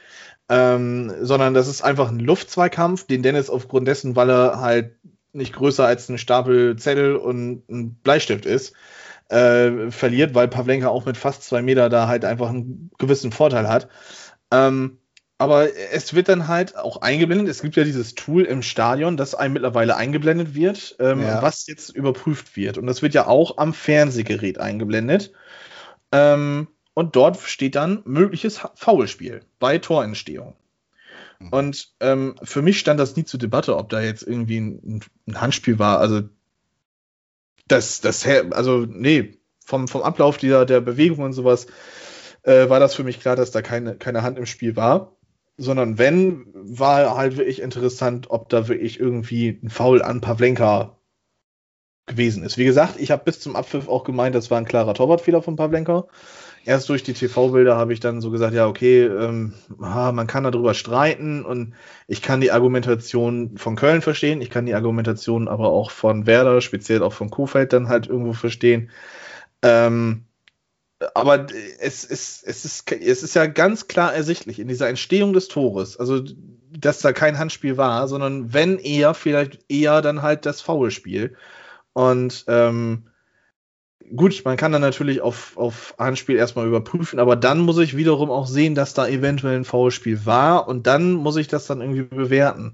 ähm, sondern das ist einfach ein Luftzweikampf, den Dennis aufgrund dessen, weil er halt nicht größer als ein Stapel Zettel und ein Bleistift ist, äh, verliert, weil Pavlenka auch mit fast zwei Meter da halt einfach einen gewissen Vorteil hat. Ähm, aber es wird dann halt auch eingeblendet. Es gibt ja dieses Tool im Stadion, das einem mittlerweile eingeblendet wird, ähm, ja. was jetzt überprüft wird. Und das wird ja auch am Fernsehgerät eingeblendet. Ähm, und dort steht dann mögliches Foulspiel bei Torentstehung. Mhm. Und ähm, für mich stand das nie zur Debatte, ob da jetzt irgendwie ein, ein Handspiel war. Also das, das, also nee, vom, vom Ablauf dieser, der Bewegung und sowas äh, war das für mich klar, dass da keine, keine Hand im Spiel war sondern wenn, war halt wirklich interessant, ob da wirklich irgendwie ein Foul an Pavlenka gewesen ist. Wie gesagt, ich habe bis zum Abpfiff auch gemeint, das war ein klarer Torwartfehler von Pavlenka. Erst durch die TV-Bilder habe ich dann so gesagt, ja, okay, ähm, man kann darüber streiten und ich kann die Argumentation von Köln verstehen, ich kann die Argumentation aber auch von Werder, speziell auch von Kofeld dann halt irgendwo verstehen. Ähm, aber es ist, es, ist, es ist ja ganz klar ersichtlich in dieser Entstehung des Tores, also dass da kein Handspiel war, sondern wenn eher, vielleicht eher dann halt das Foulspiel. Und ähm, gut, man kann dann natürlich auf, auf Handspiel erstmal überprüfen, aber dann muss ich wiederum auch sehen, dass da eventuell ein Foulspiel war und dann muss ich das dann irgendwie bewerten.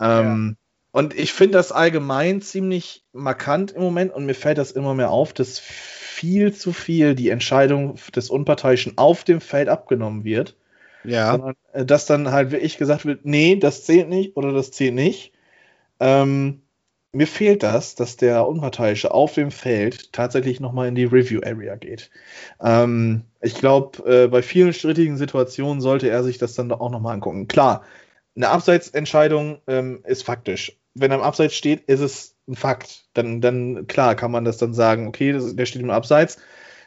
Ähm, ja. Und ich finde das allgemein ziemlich markant im Moment und mir fällt das immer mehr auf, dass viel zu viel die Entscheidung des Unparteiischen auf dem Feld abgenommen wird. Ja. Sondern, äh, dass dann halt wirklich gesagt wird, nee, das zählt nicht oder das zählt nicht. Ähm, mir fehlt das, dass der Unparteiische auf dem Feld tatsächlich nochmal in die Review Area geht. Ähm, ich glaube, äh, bei vielen strittigen Situationen sollte er sich das dann auch nochmal angucken. Klar, eine Abseitsentscheidung ähm, ist faktisch. Wenn er im Abseits steht, ist es ein Fakt. Dann, dann, klar, kann man das dann sagen, okay, das, der steht im Abseits.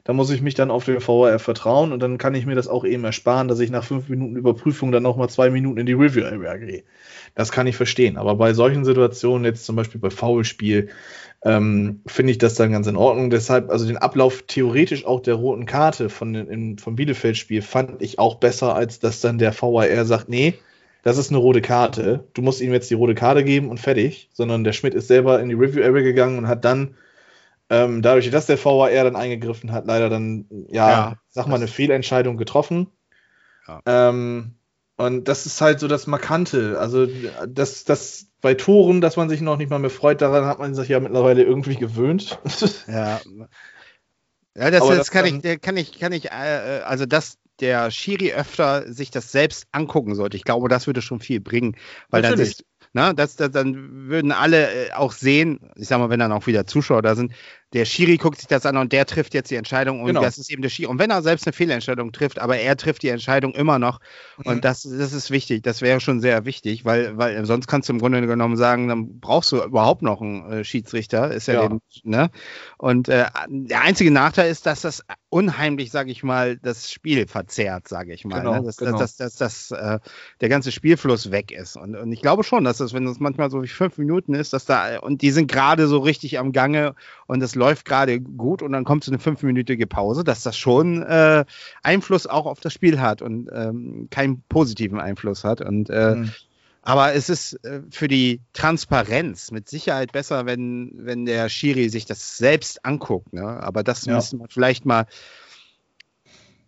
Da muss ich mich dann auf den VAR vertrauen und dann kann ich mir das auch eben ersparen, dass ich nach fünf Minuten Überprüfung dann nochmal zwei Minuten in die Review Area gehe. Das kann ich verstehen. Aber bei solchen Situationen, jetzt zum Beispiel bei Foulspiel, ähm, finde ich das dann ganz in Ordnung. Deshalb, also den Ablauf theoretisch auch der roten Karte von, in, vom Bielefeld-Spiel fand ich auch besser, als dass dann der VAR sagt, nee, das ist eine rote Karte. Du musst ihm jetzt die rote Karte geben und fertig. Sondern der Schmidt ist selber in die Review Area gegangen und hat dann, ähm, dadurch, dass der VAR dann eingegriffen hat, leider dann, ja, ja sag mal, eine Fehlentscheidung getroffen. Ja. Ähm, und das ist halt so das Markante. Also, das, das bei Toren, dass man sich noch nicht mal mehr freut, daran hat man sich ja mittlerweile irgendwie gewöhnt. Ja. Ja, das, das, das, kann ich, kann ich, kann ich, äh, äh also das, der Schiri öfter sich das selbst angucken sollte. Ich glaube, das würde schon viel bringen, weil Natürlich. dann, ist, na, das, das, dann würden alle äh, auch sehen, ich sag mal, wenn dann auch wieder Zuschauer da sind, der Schiri guckt sich das an und der trifft jetzt die Entscheidung und genau. das ist eben der Schiri. Und wenn er selbst eine Fehlentscheidung trifft, aber er trifft die Entscheidung immer noch mhm. und das, das ist wichtig, das wäre schon sehr wichtig, weil, weil sonst kannst du im Grunde genommen sagen, dann brauchst du überhaupt noch einen äh, Schiedsrichter, ist ja, ja. Den, ne? Und äh, der einzige Nachteil ist, dass das unheimlich, sage ich mal, das Spiel verzerrt, sage ich mal. Genau, ne? dass, genau. dass, dass, dass, dass äh, der ganze Spielfluss weg ist. Und, und ich glaube schon, dass das, wenn das manchmal so wie fünf Minuten ist, dass da, und die sind gerade so richtig am Gange und es läuft gerade gut und dann kommt so eine fünfminütige Pause, dass das schon äh, Einfluss auch auf das Spiel hat und ähm, keinen positiven Einfluss hat. Und äh, Mhm. aber es ist äh, für die Transparenz mit Sicherheit besser, wenn, wenn der Schiri sich das selbst anguckt. Ne? Aber das Ja. müsste man vielleicht mal,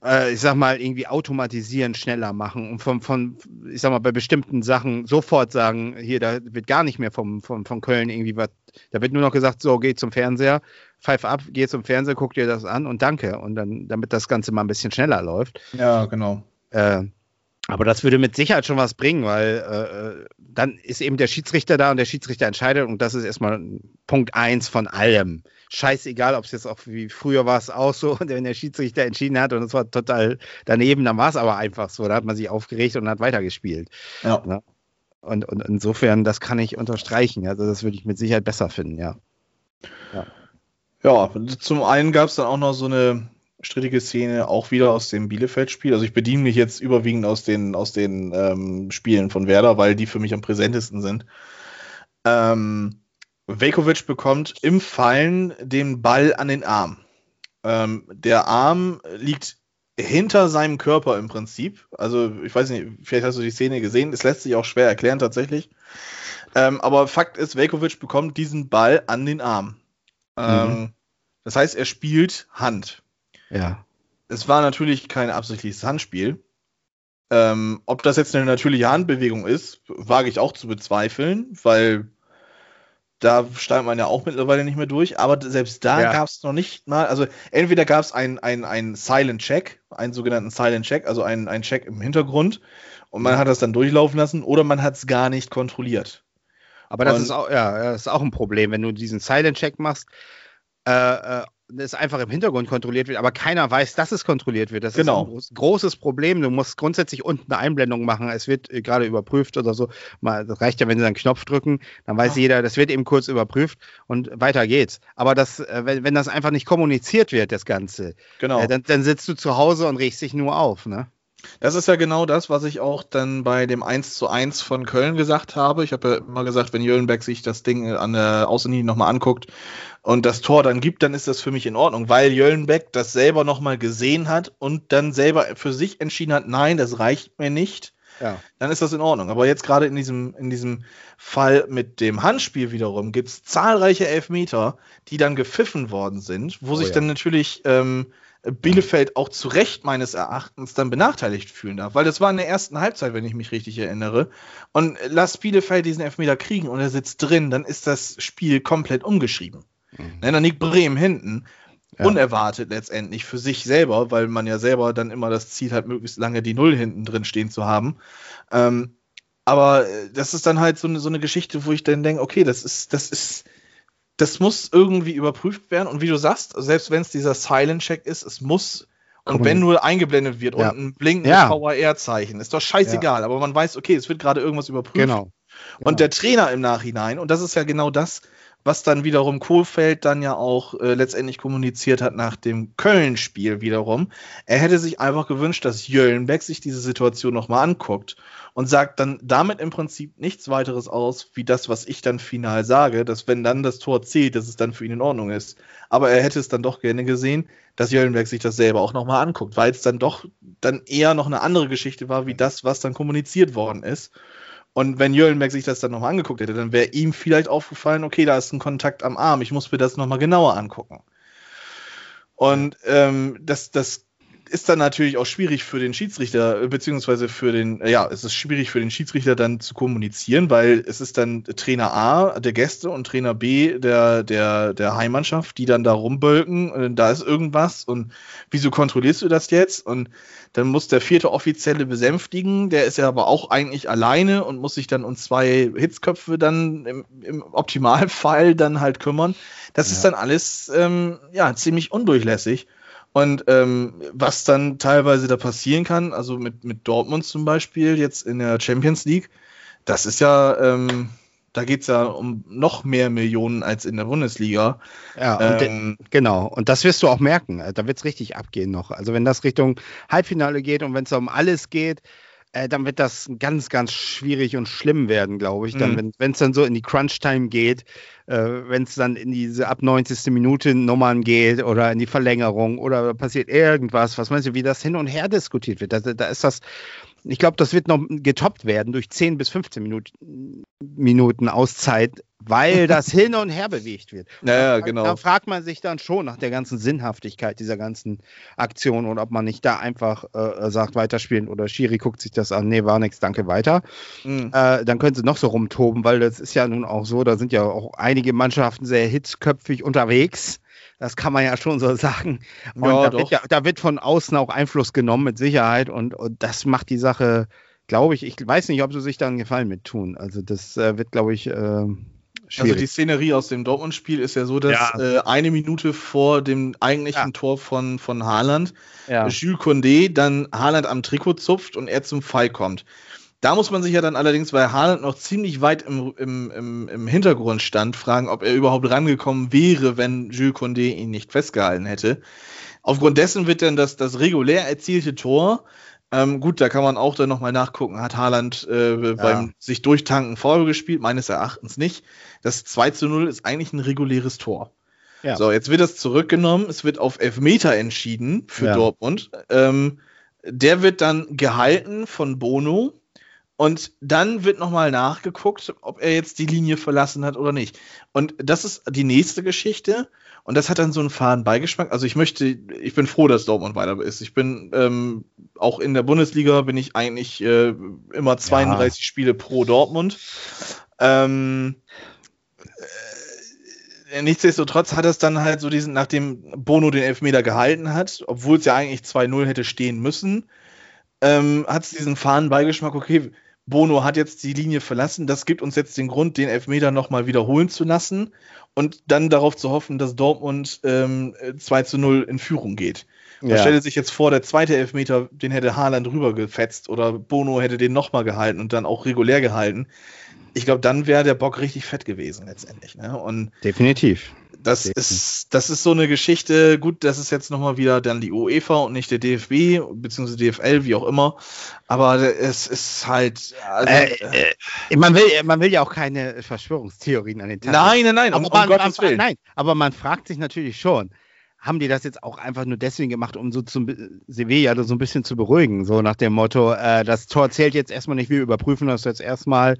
äh, ich sag mal, irgendwie automatisieren, schneller machen und von, von, ich sag mal, bei bestimmten Sachen sofort sagen, hier, da wird gar nicht mehr vom, vom, von Köln irgendwie was, da wird nur noch gesagt, so, geh zum Fernseher, pfeif ab, geh zum Fernseher, guck dir das an und danke. Und dann, damit das Ganze mal ein bisschen schneller läuft. Ja, genau. Äh, aber das würde mit Sicherheit schon was bringen, weil äh, dann ist eben der Schiedsrichter da und der Schiedsrichter entscheidet und das ist erstmal Punkt eins von allem. Scheißegal, ob es jetzt auch wie früher war es auch so, wenn der Schiedsrichter entschieden hat und es war total daneben, dann war es aber einfach so. Da hat man sich aufgeregt und hat weitergespielt. Ja. Und, und insofern, das kann ich unterstreichen. Also das würde ich mit Sicherheit besser finden, ja. Ja, zum einen gab es dann auch noch so eine strittige Szene, auch wieder aus dem Bielefeld-Spiel. Also ich bediene mich jetzt überwiegend aus den, aus den ähm, Spielen von Werder, weil die für mich am präsentesten sind. Ähm, Velkovic bekommt im Fallen den Ball an den Arm. Ähm, der Arm liegt hinter seinem Körper im Prinzip. Also ich weiß nicht, vielleicht hast du die Szene gesehen. Es lässt sich auch schwer erklären tatsächlich. Ähm, aber Fakt ist, Velkovic bekommt diesen Ball an den Arm. Ähm, das heißt, er spielt Hand. Ja. Es war natürlich kein absichtliches Handspiel. Ähm, ob das jetzt eine natürliche Handbewegung ist, wage ich auch zu bezweifeln, weil da steigt man ja auch mittlerweile nicht mehr durch. Aber selbst da Ja. gab es noch nicht mal, also entweder gab es einen ein Silent Check, einen sogenannten Silent Check, also einen, einen Check im Hintergrund und man hat das dann durchlaufen lassen oder man hat es gar nicht kontrolliert. Aber das Und- ist auch, ja, das ist auch ein Problem, wenn du diesen Silent-Check machst, äh, äh, das einfach im Hintergrund kontrolliert wird, aber keiner weiß, dass es kontrolliert wird. Das Genau. ist ein groß, großes Problem. Du musst grundsätzlich unten eine Einblendung machen. Es wird äh, gerade überprüft oder so. Mal, das reicht ja, wenn sie einen Knopf drücken, dann weiß Ja. jeder, das wird eben kurz überprüft und weiter geht's. Aber das, äh, wenn, wenn das einfach nicht kommuniziert wird, das Ganze, Genau. äh, dann, dann sitzt du zu Hause und regst dich nur auf. Ne? Das ist ja genau das, was ich auch dann bei dem 1 zu 1 von Köln gesagt habe. Ich habe ja immer gesagt, wenn Jöllenberg sich das Ding an der Außenlinie nochmal anguckt und das Tor dann gibt, dann ist das für mich in Ordnung, weil Jöllenbeck das selber nochmal gesehen hat und dann selber für sich entschieden hat, nein, das reicht mir nicht. Ja. Dann ist das in Ordnung. Aber jetzt gerade in diesem, in diesem Fall mit dem Handspiel wiederum gibt es zahlreiche Elfmeter, die dann gepfiffen worden sind, wo Oh sich ja. dann natürlich ähm, Bielefeld auch zu Recht meines Erachtens dann benachteiligt fühlen darf. Weil das war in der ersten Halbzeit, wenn ich mich richtig erinnere. Und lass Bielefeld diesen Elfmeter kriegen und er sitzt drin, dann ist das Spiel komplett umgeschrieben. Ne, dann liegt Bremen hinten. Ja. Unerwartet letztendlich für sich selber, weil man ja selber dann immer das Ziel hat, möglichst lange die Null hinten drin stehen zu haben. Ähm, aber äh, das ist dann halt so eine, so eine Geschichte, wo ich dann denke, okay, das ist, das ist, das muss irgendwie überprüft werden. Und wie du sagst, selbst wenn es dieser Silent-Check ist, es muss, und wenn nur eingeblendet wird Ja. und ein blinkendes Ja. VAR-Zeichen, ist doch scheißegal, aber man weiß, okay, es wird gerade irgendwas überprüft. Genau. Und der Trainer im Nachhinein, und das ist ja genau das, was dann wiederum Kohlfeld dann ja auch äh, letztendlich kommuniziert hat nach dem Köln-Spiel wiederum. Er hätte sich einfach gewünscht, dass Jöllenbeck sich diese Situation nochmal anguckt und sagt dann damit im Prinzip nichts weiteres aus, wie das, was ich dann final sage, dass wenn dann das Tor zählt, dass es dann für ihn in Ordnung ist. Aber er hätte es dann doch gerne gesehen, dass Jöllenberg sich das selber auch nochmal anguckt, weil es dann doch dann eher noch eine andere Geschichte war, wie das, was dann kommuniziert worden ist. Und wenn Jöllenberg sich das dann nochmal angeguckt hätte, dann wäre ihm vielleicht aufgefallen, okay, da ist ein Kontakt am Arm, ich muss mir das nochmal genauer angucken. Und ähm, das, das ist dann natürlich auch schwierig für den Schiedsrichter, beziehungsweise für den, ja, es ist schwierig für den Schiedsrichter dann zu kommunizieren, weil es ist dann Trainer A der Gäste und Trainer B der, der, der Heimmannschaft, die dann da rumbölken, äh, da ist irgendwas und wieso kontrollierst du das jetzt? Und dann muss der vierte Offizielle besänftigen, der ist ja aber auch eigentlich alleine und muss sich dann um zwei Hitzköpfe dann im, im Optimalfall dann halt kümmern. Das Ja. ist dann alles ähm, ja ziemlich undurchlässig. Und ähm, was dann teilweise da passieren kann, also mit, mit Dortmund zum Beispiel jetzt in der Champions League, das ist ja, ähm, da geht es ja um noch mehr Millionen als in der Bundesliga. Ja, ähm, genau. Und das wirst du auch merken. Da wird es richtig abgehen noch. Also wenn das Richtung Halbfinale geht und wenn es um alles geht, äh, dann wird das ganz, ganz schwierig und schlimm werden, glaube ich. Dann, mhm. wenn es dann so in die Crunch-Time geht, äh, wenn es dann in diese ab 90. Minute Nummern geht oder in die Verlängerung oder passiert irgendwas, was meinst du, wie das hin und her diskutiert wird? Da, da ist das, ich glaube, das wird noch getoppt werden durch 10 bis 15 Minuten, Minuten Auszeit weil das hin und her bewegt wird. Naja, genau. Da fragt man sich dann schon nach der ganzen Sinnhaftigkeit dieser ganzen Aktion und ob man nicht da einfach äh, sagt, weiterspielen oder Schiri guckt sich das an, nee, war nichts, danke, weiter. Mhm. Äh, dann können sie noch so rumtoben, weil das ist ja nun auch so, da sind ja auch einige Mannschaften sehr hitzköpfig unterwegs. Das kann man ja schon so sagen. Ja, da, wird ja, da, wird von außen auch Einfluss genommen, mit Sicherheit. Und, und das macht die Sache, glaube ich, ich weiß nicht, ob sie sich da einen Gefallen mit tun. Also das äh, wird, glaube ich, äh, Schwierig. Also die Szenerie aus dem Dortmund-Spiel ist ja so, dass ja. Äh, eine Minute vor dem eigentlichen ja. Tor von, von Haaland ja. Jules Condé dann Haaland am Trikot zupft und er zum Fall kommt. Da muss man sich ja dann allerdings, weil Haaland noch ziemlich weit im, im, im, im Hintergrund stand, fragen, ob er überhaupt rangekommen wäre, wenn Jules Condé ihn nicht festgehalten hätte. Aufgrund dessen wird dann das, das regulär erzielte Tor ähm, gut, da kann man auch dann nochmal nachgucken. Hat Haaland äh, ja. beim sich durchtanken Foul gespielt? Meines Erachtens nicht. Das 2 zu 0 ist eigentlich ein reguläres Tor. Ja. So, jetzt wird das zurückgenommen. Es wird auf Elfmeter entschieden für ja. Dortmund. Ähm, der wird dann gehalten von Bono. Und dann wird nochmal nachgeguckt, ob er jetzt die Linie verlassen hat oder nicht. Und das ist die nächste Geschichte. Und das hat dann so einen faden Beigeschmack. Also ich möchte, ich bin froh, dass Dortmund weiter ist. Ich bin ähm, auch in der Bundesliga bin ich eigentlich äh, immer 32 ja. Spiele pro Dortmund. Ähm, äh, nichtsdestotrotz hat es dann halt so diesen, nachdem Bono den Elfmeter gehalten hat, obwohl es ja eigentlich 2-0 hätte stehen müssen, ähm, hat es diesen faden Beigeschmack, okay, Bono hat jetzt die Linie verlassen, das gibt uns jetzt den Grund, den Elfmeter nochmal wiederholen zu lassen und dann darauf zu hoffen, dass Dortmund ähm, 2 zu 0 in Führung geht. Man ja. stelle sich jetzt vor, der zweite Elfmeter, den hätte Haaland rübergefetzt oder Bono hätte den nochmal gehalten und dann auch regulär gehalten. Ich glaube, dann wäre der Bock richtig fett gewesen letztendlich. Ne? Und Definitiv. Das ist, das ist so eine Geschichte, gut, das ist jetzt nochmal wieder dann die UEFA und nicht der DFB, beziehungsweise DFL, wie auch immer. Aber es ist halt. Also, äh, äh, man, will, man will ja auch keine Verschwörungstheorien an den Tag. Nein, nein, nein, aber um. Nein, aber man fragt sich natürlich schon, haben die das jetzt auch einfach nur deswegen gemacht, um so zum Sevilla so ein bisschen zu beruhigen, so nach dem Motto, äh, das Tor zählt jetzt erstmal nicht, wir überprüfen das jetzt erstmal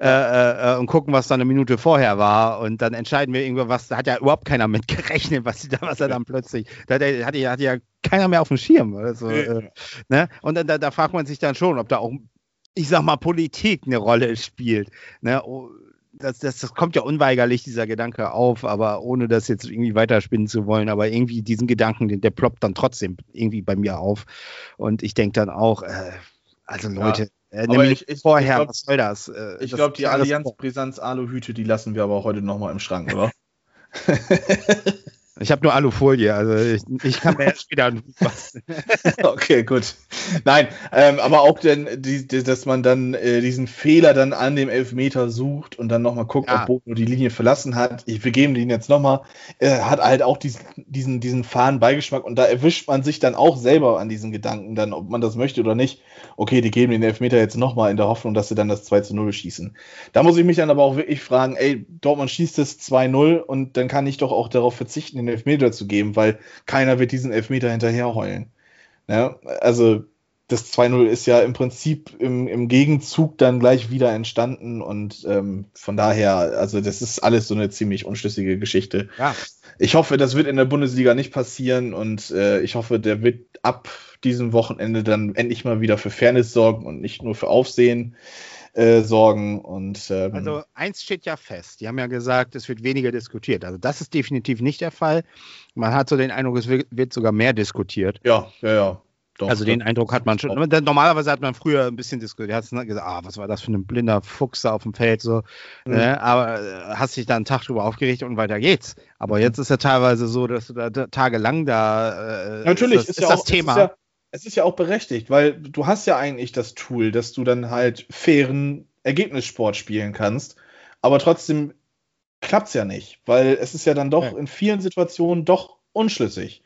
äh, äh, und gucken, was da eine Minute vorher war und dann entscheiden wir irgendwo was, da hat ja überhaupt keiner mit gerechnet, was, was er dann plötzlich, da hat, hat, hat ja keiner mehr auf dem Schirm. Also, äh, ne? Und da, da fragt man sich dann schon, ob da auch ich sag mal, Politik eine Rolle spielt. Ne? Das, das, das kommt ja unweigerlich, dieser Gedanke auf, aber ohne das jetzt irgendwie weiterspinnen zu wollen. Aber irgendwie diesen Gedanken, der, der ploppt dann trotzdem irgendwie bei mir auf. Und ich denke dann auch, äh, also Leute, ja. äh, aber ich, ich, vorher, ich glaub, was soll das? Äh, ich glaube, die Allianz Brisanz Aluhüte, die lassen wir aber heute nochmal im Schrank, oder? Ich habe nur Alufolie, also ich, ich kann mir erst wieder okay, gut. Nein, ähm, aber auch denn, die, die, dass man dann äh, diesen Fehler dann an dem Elfmeter sucht und dann nochmal guckt, ja. ob Bono die Linie verlassen hat. Ich begebe den jetzt nochmal. Äh, hat halt auch diesen, diesen, diesen fahren Beigeschmack und da erwischt man sich dann auch selber an diesen Gedanken, dann, ob man das möchte oder nicht. Okay, die geben den Elfmeter jetzt nochmal in der Hoffnung, dass sie dann das 2 zu 0 schießen. Da muss ich mich dann aber auch wirklich fragen, ey, Dortmund schießt das 2-0 und dann kann ich doch auch darauf verzichten, den Elfmeter zu geben, weil keiner wird diesen Elfmeter hinterher heulen. Ja, also das 2-0 ist ja im Prinzip im, im, Gegenzug dann gleich wieder entstanden und ähm, von daher, also das ist alles so eine ziemlich unschlüssige Geschichte. Ja. Ich hoffe, das wird in der Bundesliga nicht passieren und äh, ich hoffe, der wird ab diesem Wochenende dann endlich mal wieder für Fairness sorgen und nicht nur für Aufsehen äh, sorgen. Und, ähm, also eins steht ja fest. Die haben ja gesagt, es wird weniger diskutiert. Also das ist definitiv nicht der Fall. Man hat so den Eindruck, es wird, wird sogar mehr diskutiert. Ja, ja, ja. Doch, also den Eindruck hat man schon. Normalerweise hat man früher ein bisschen diskutiert, hat gesagt, ah, was war das für ein blinder Fuchs da auf dem Feld, so. Mhm. Ne? Aber äh, hast dich dann einen Tag drüber aufgeregt und weiter geht's. Aber jetzt ist ja teilweise so, dass du da tagelang da. Äh, Natürlich ist, das, ist, ja ist das Thema es ist ja auch berechtigt, weil du hast ja eigentlich das Tool, dass du dann halt fairen Ergebnissport spielen kannst. aber trotzdem klappt es ja nicht, weil es ist ja dann doch Ja. in vielen Situationen doch unschlüssig.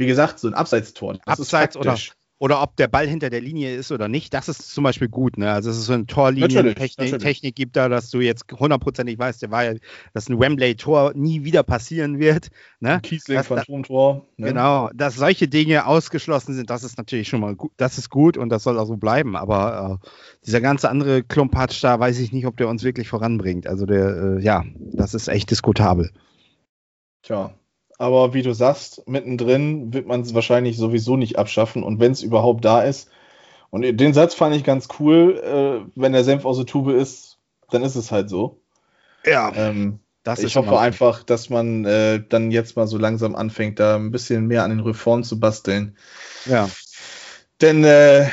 Wie gesagt, so ein Abseitstor. Das Abseits oder, oder ob der Ball hinter der Linie ist oder nicht, das ist zum Beispiel gut. Ne? Also es ist so eine Torlinientechnik gibt da, dass du jetzt hundertprozentig weißt, der war ja, dass ein Wembley-Tor nie wieder passieren wird. Ne? Kiesling, Das- Phantomtor. Ne? Genau, dass solche Dinge ausgeschlossen sind, das ist natürlich schon mal gut, das ist gut und das soll auch so bleiben. Aber äh, dieser ganze andere Klumpatsch da, weiß ich nicht, ob der uns wirklich voranbringt. Also der, äh, ja, das ist echt diskutabel. Tja, aber wie du sagst, mittendrin wird man es wahrscheinlich sowieso nicht abschaffen und wenn es überhaupt da ist. Und den Satz fand ich ganz cool, äh, wenn der Senf aus der Tube ist, dann ist es halt so. Ja, Ähm, ich hoffe einfach, dass man äh, dann jetzt mal so langsam anfängt, da ein bisschen mehr an den Reformen zu basteln. Ja, Denn äh,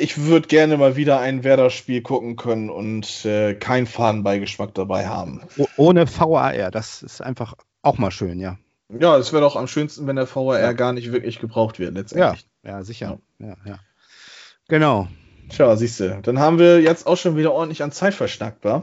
ich würde gerne mal wieder ein Werder-Spiel gucken können und äh, keinen Fadenbeigeschmack dabei haben. oh- ohne VAR, das ist einfach auch mal schön, ja. Ja, es wäre doch am schönsten, wenn der VAR Ja. gar nicht wirklich gebraucht wird Ja, letztendlich. ja, sicher. Ja, ja. Genau. Tja, siehst du, dann haben wir jetzt auch schon wieder ordentlich an Zeit verschnackt, wa?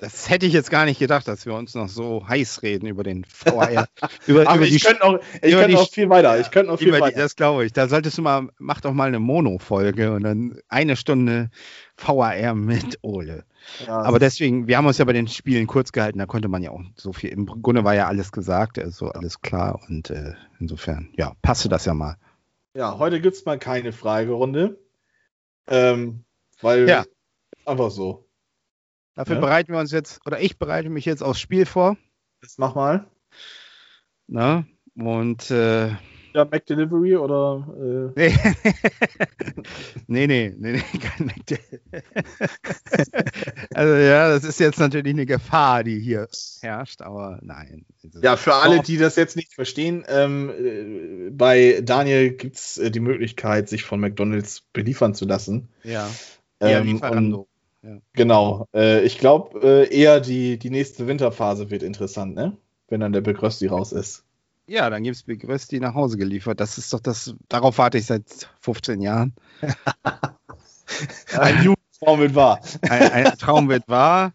Das hätte ich jetzt gar nicht gedacht, dass wir uns noch so heiß reden über den VAR. über, Aber über ich könnte noch, ich die- noch viel weiter. Ich könnte noch viel Über die, weiter. das glaube ich. Da solltest du mal, mach doch mal eine Mono-Folge und dann eine Stunde VAR mit Ole. Ja, Aber deswegen, wir haben uns ja bei den Spielen kurz gehalten, da konnte man ja auch so viel. Im Grunde war ja alles gesagt, also alles klar und äh, insofern, ja, passte das ja mal. ja, heute gibt es mal keine Fragerunde. Ähm, weil Ja. einfach so. Dafür Ja. bereiten wir uns jetzt, oder ich bereite mich jetzt aufs Spiel vor. Das mach mal. Ne? Und äh, Ja, Mac Delivery oder äh, nee, nee, nee, nee, nee, kein Mac Also ja, das ist jetzt natürlich eine Gefahr, die hier herrscht, aber nein. Ja, für alle, die das jetzt nicht verstehen, ähm, äh, bei Daniel gibt es äh, die Möglichkeit, sich von McDonalds beliefern zu lassen. Ja, ja Ähm, und, Lieferando. genau. Äh, ich glaube, äh, eher die, die nächste Winterphase wird interessant, ne? Wenn dann der Big Rösti raus ist. Ja, dann gibt es Big Rösti nach Hause geliefert. Das ist doch das, darauf warte ich seit 15 Jahren. Ein Jugendtraum wird wahr. Ein, ein Traum wird wahr.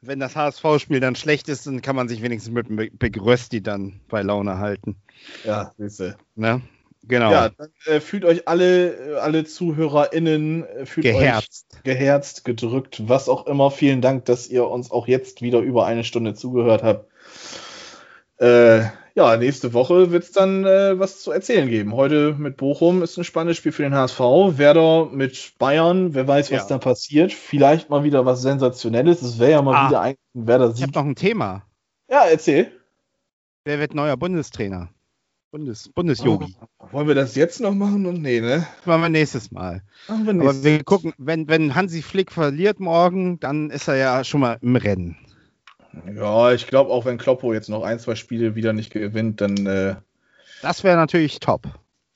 Wenn das HSV-Spiel dann schlecht ist, dann kann man sich wenigstens mit Big Rösti dann bei Laune halten. Ja, siehste. Ne? Genau. Ja, dann äh, fühlt euch alle, äh, alle ZuhörerInnen, äh, fühlt Geherzt. euch geherzt, gedrückt, was auch immer. Vielen Dank, dass ihr uns auch jetzt wieder über eine Stunde zugehört habt. Äh, ja, nächste Woche wird es dann äh, was zu erzählen geben. Heute mit Bochum ist ein spannendes Spiel für den HSV. Werder mit Bayern, wer weiß, was Ja. da passiert. Vielleicht mal wieder was Sensationelles. Es wäre ja mal Ah. wieder ein Werder Ich habe noch ein Thema. Ja, erzähl. Wer wird neuer Bundestrainer? Bundes, Bundesjogi. Wollen wir das jetzt noch machen? Und nee, ne? Das machen wir nächstes Mal. Machen wir Aber nächstes. wir gucken, wenn, wenn Hansi Flick verliert morgen, dann ist er ja schon mal im Rennen. Ja, ich glaube auch, wenn Kloppo jetzt noch ein, zwei Spiele wieder nicht gewinnt, dann äh, Das wäre natürlich top.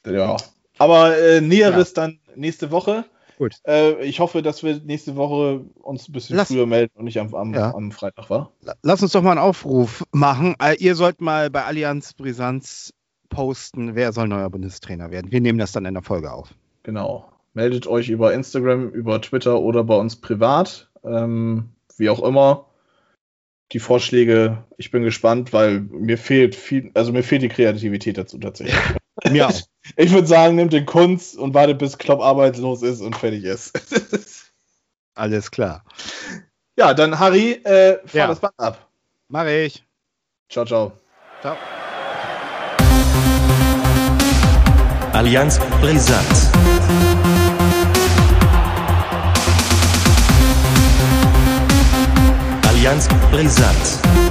ja. Aber äh, Näheres dann nächste Woche. Gut. Äh, ich hoffe, dass wir nächste Woche uns ein bisschen Lass- früher melden und nicht am, am, Ja. am Freitag, war? Lass uns doch mal einen Aufruf machen. Äh, Ihr sollt mal bei Allianz Brisanz posten, wer soll neuer Bundestrainer werden. Wir nehmen das dann in der Folge auf. Genau. Meldet euch über Instagram, über Twitter oder bei uns privat. Ähm, wie auch immer. Die Vorschläge, ich bin gespannt, weil mir fehlt viel, also mir fehlt die Kreativität dazu tatsächlich. Auch. Ich würde sagen, nimmt den Kunst und wartet, bis Klopp arbeitslos ist und fertig ist. Alles klar. ja, dann Harry, äh, fahr Ja. das Band ab. Mach ich. Ciao, ciao. Ciao. Allianz Brisant. Allianz Brisant.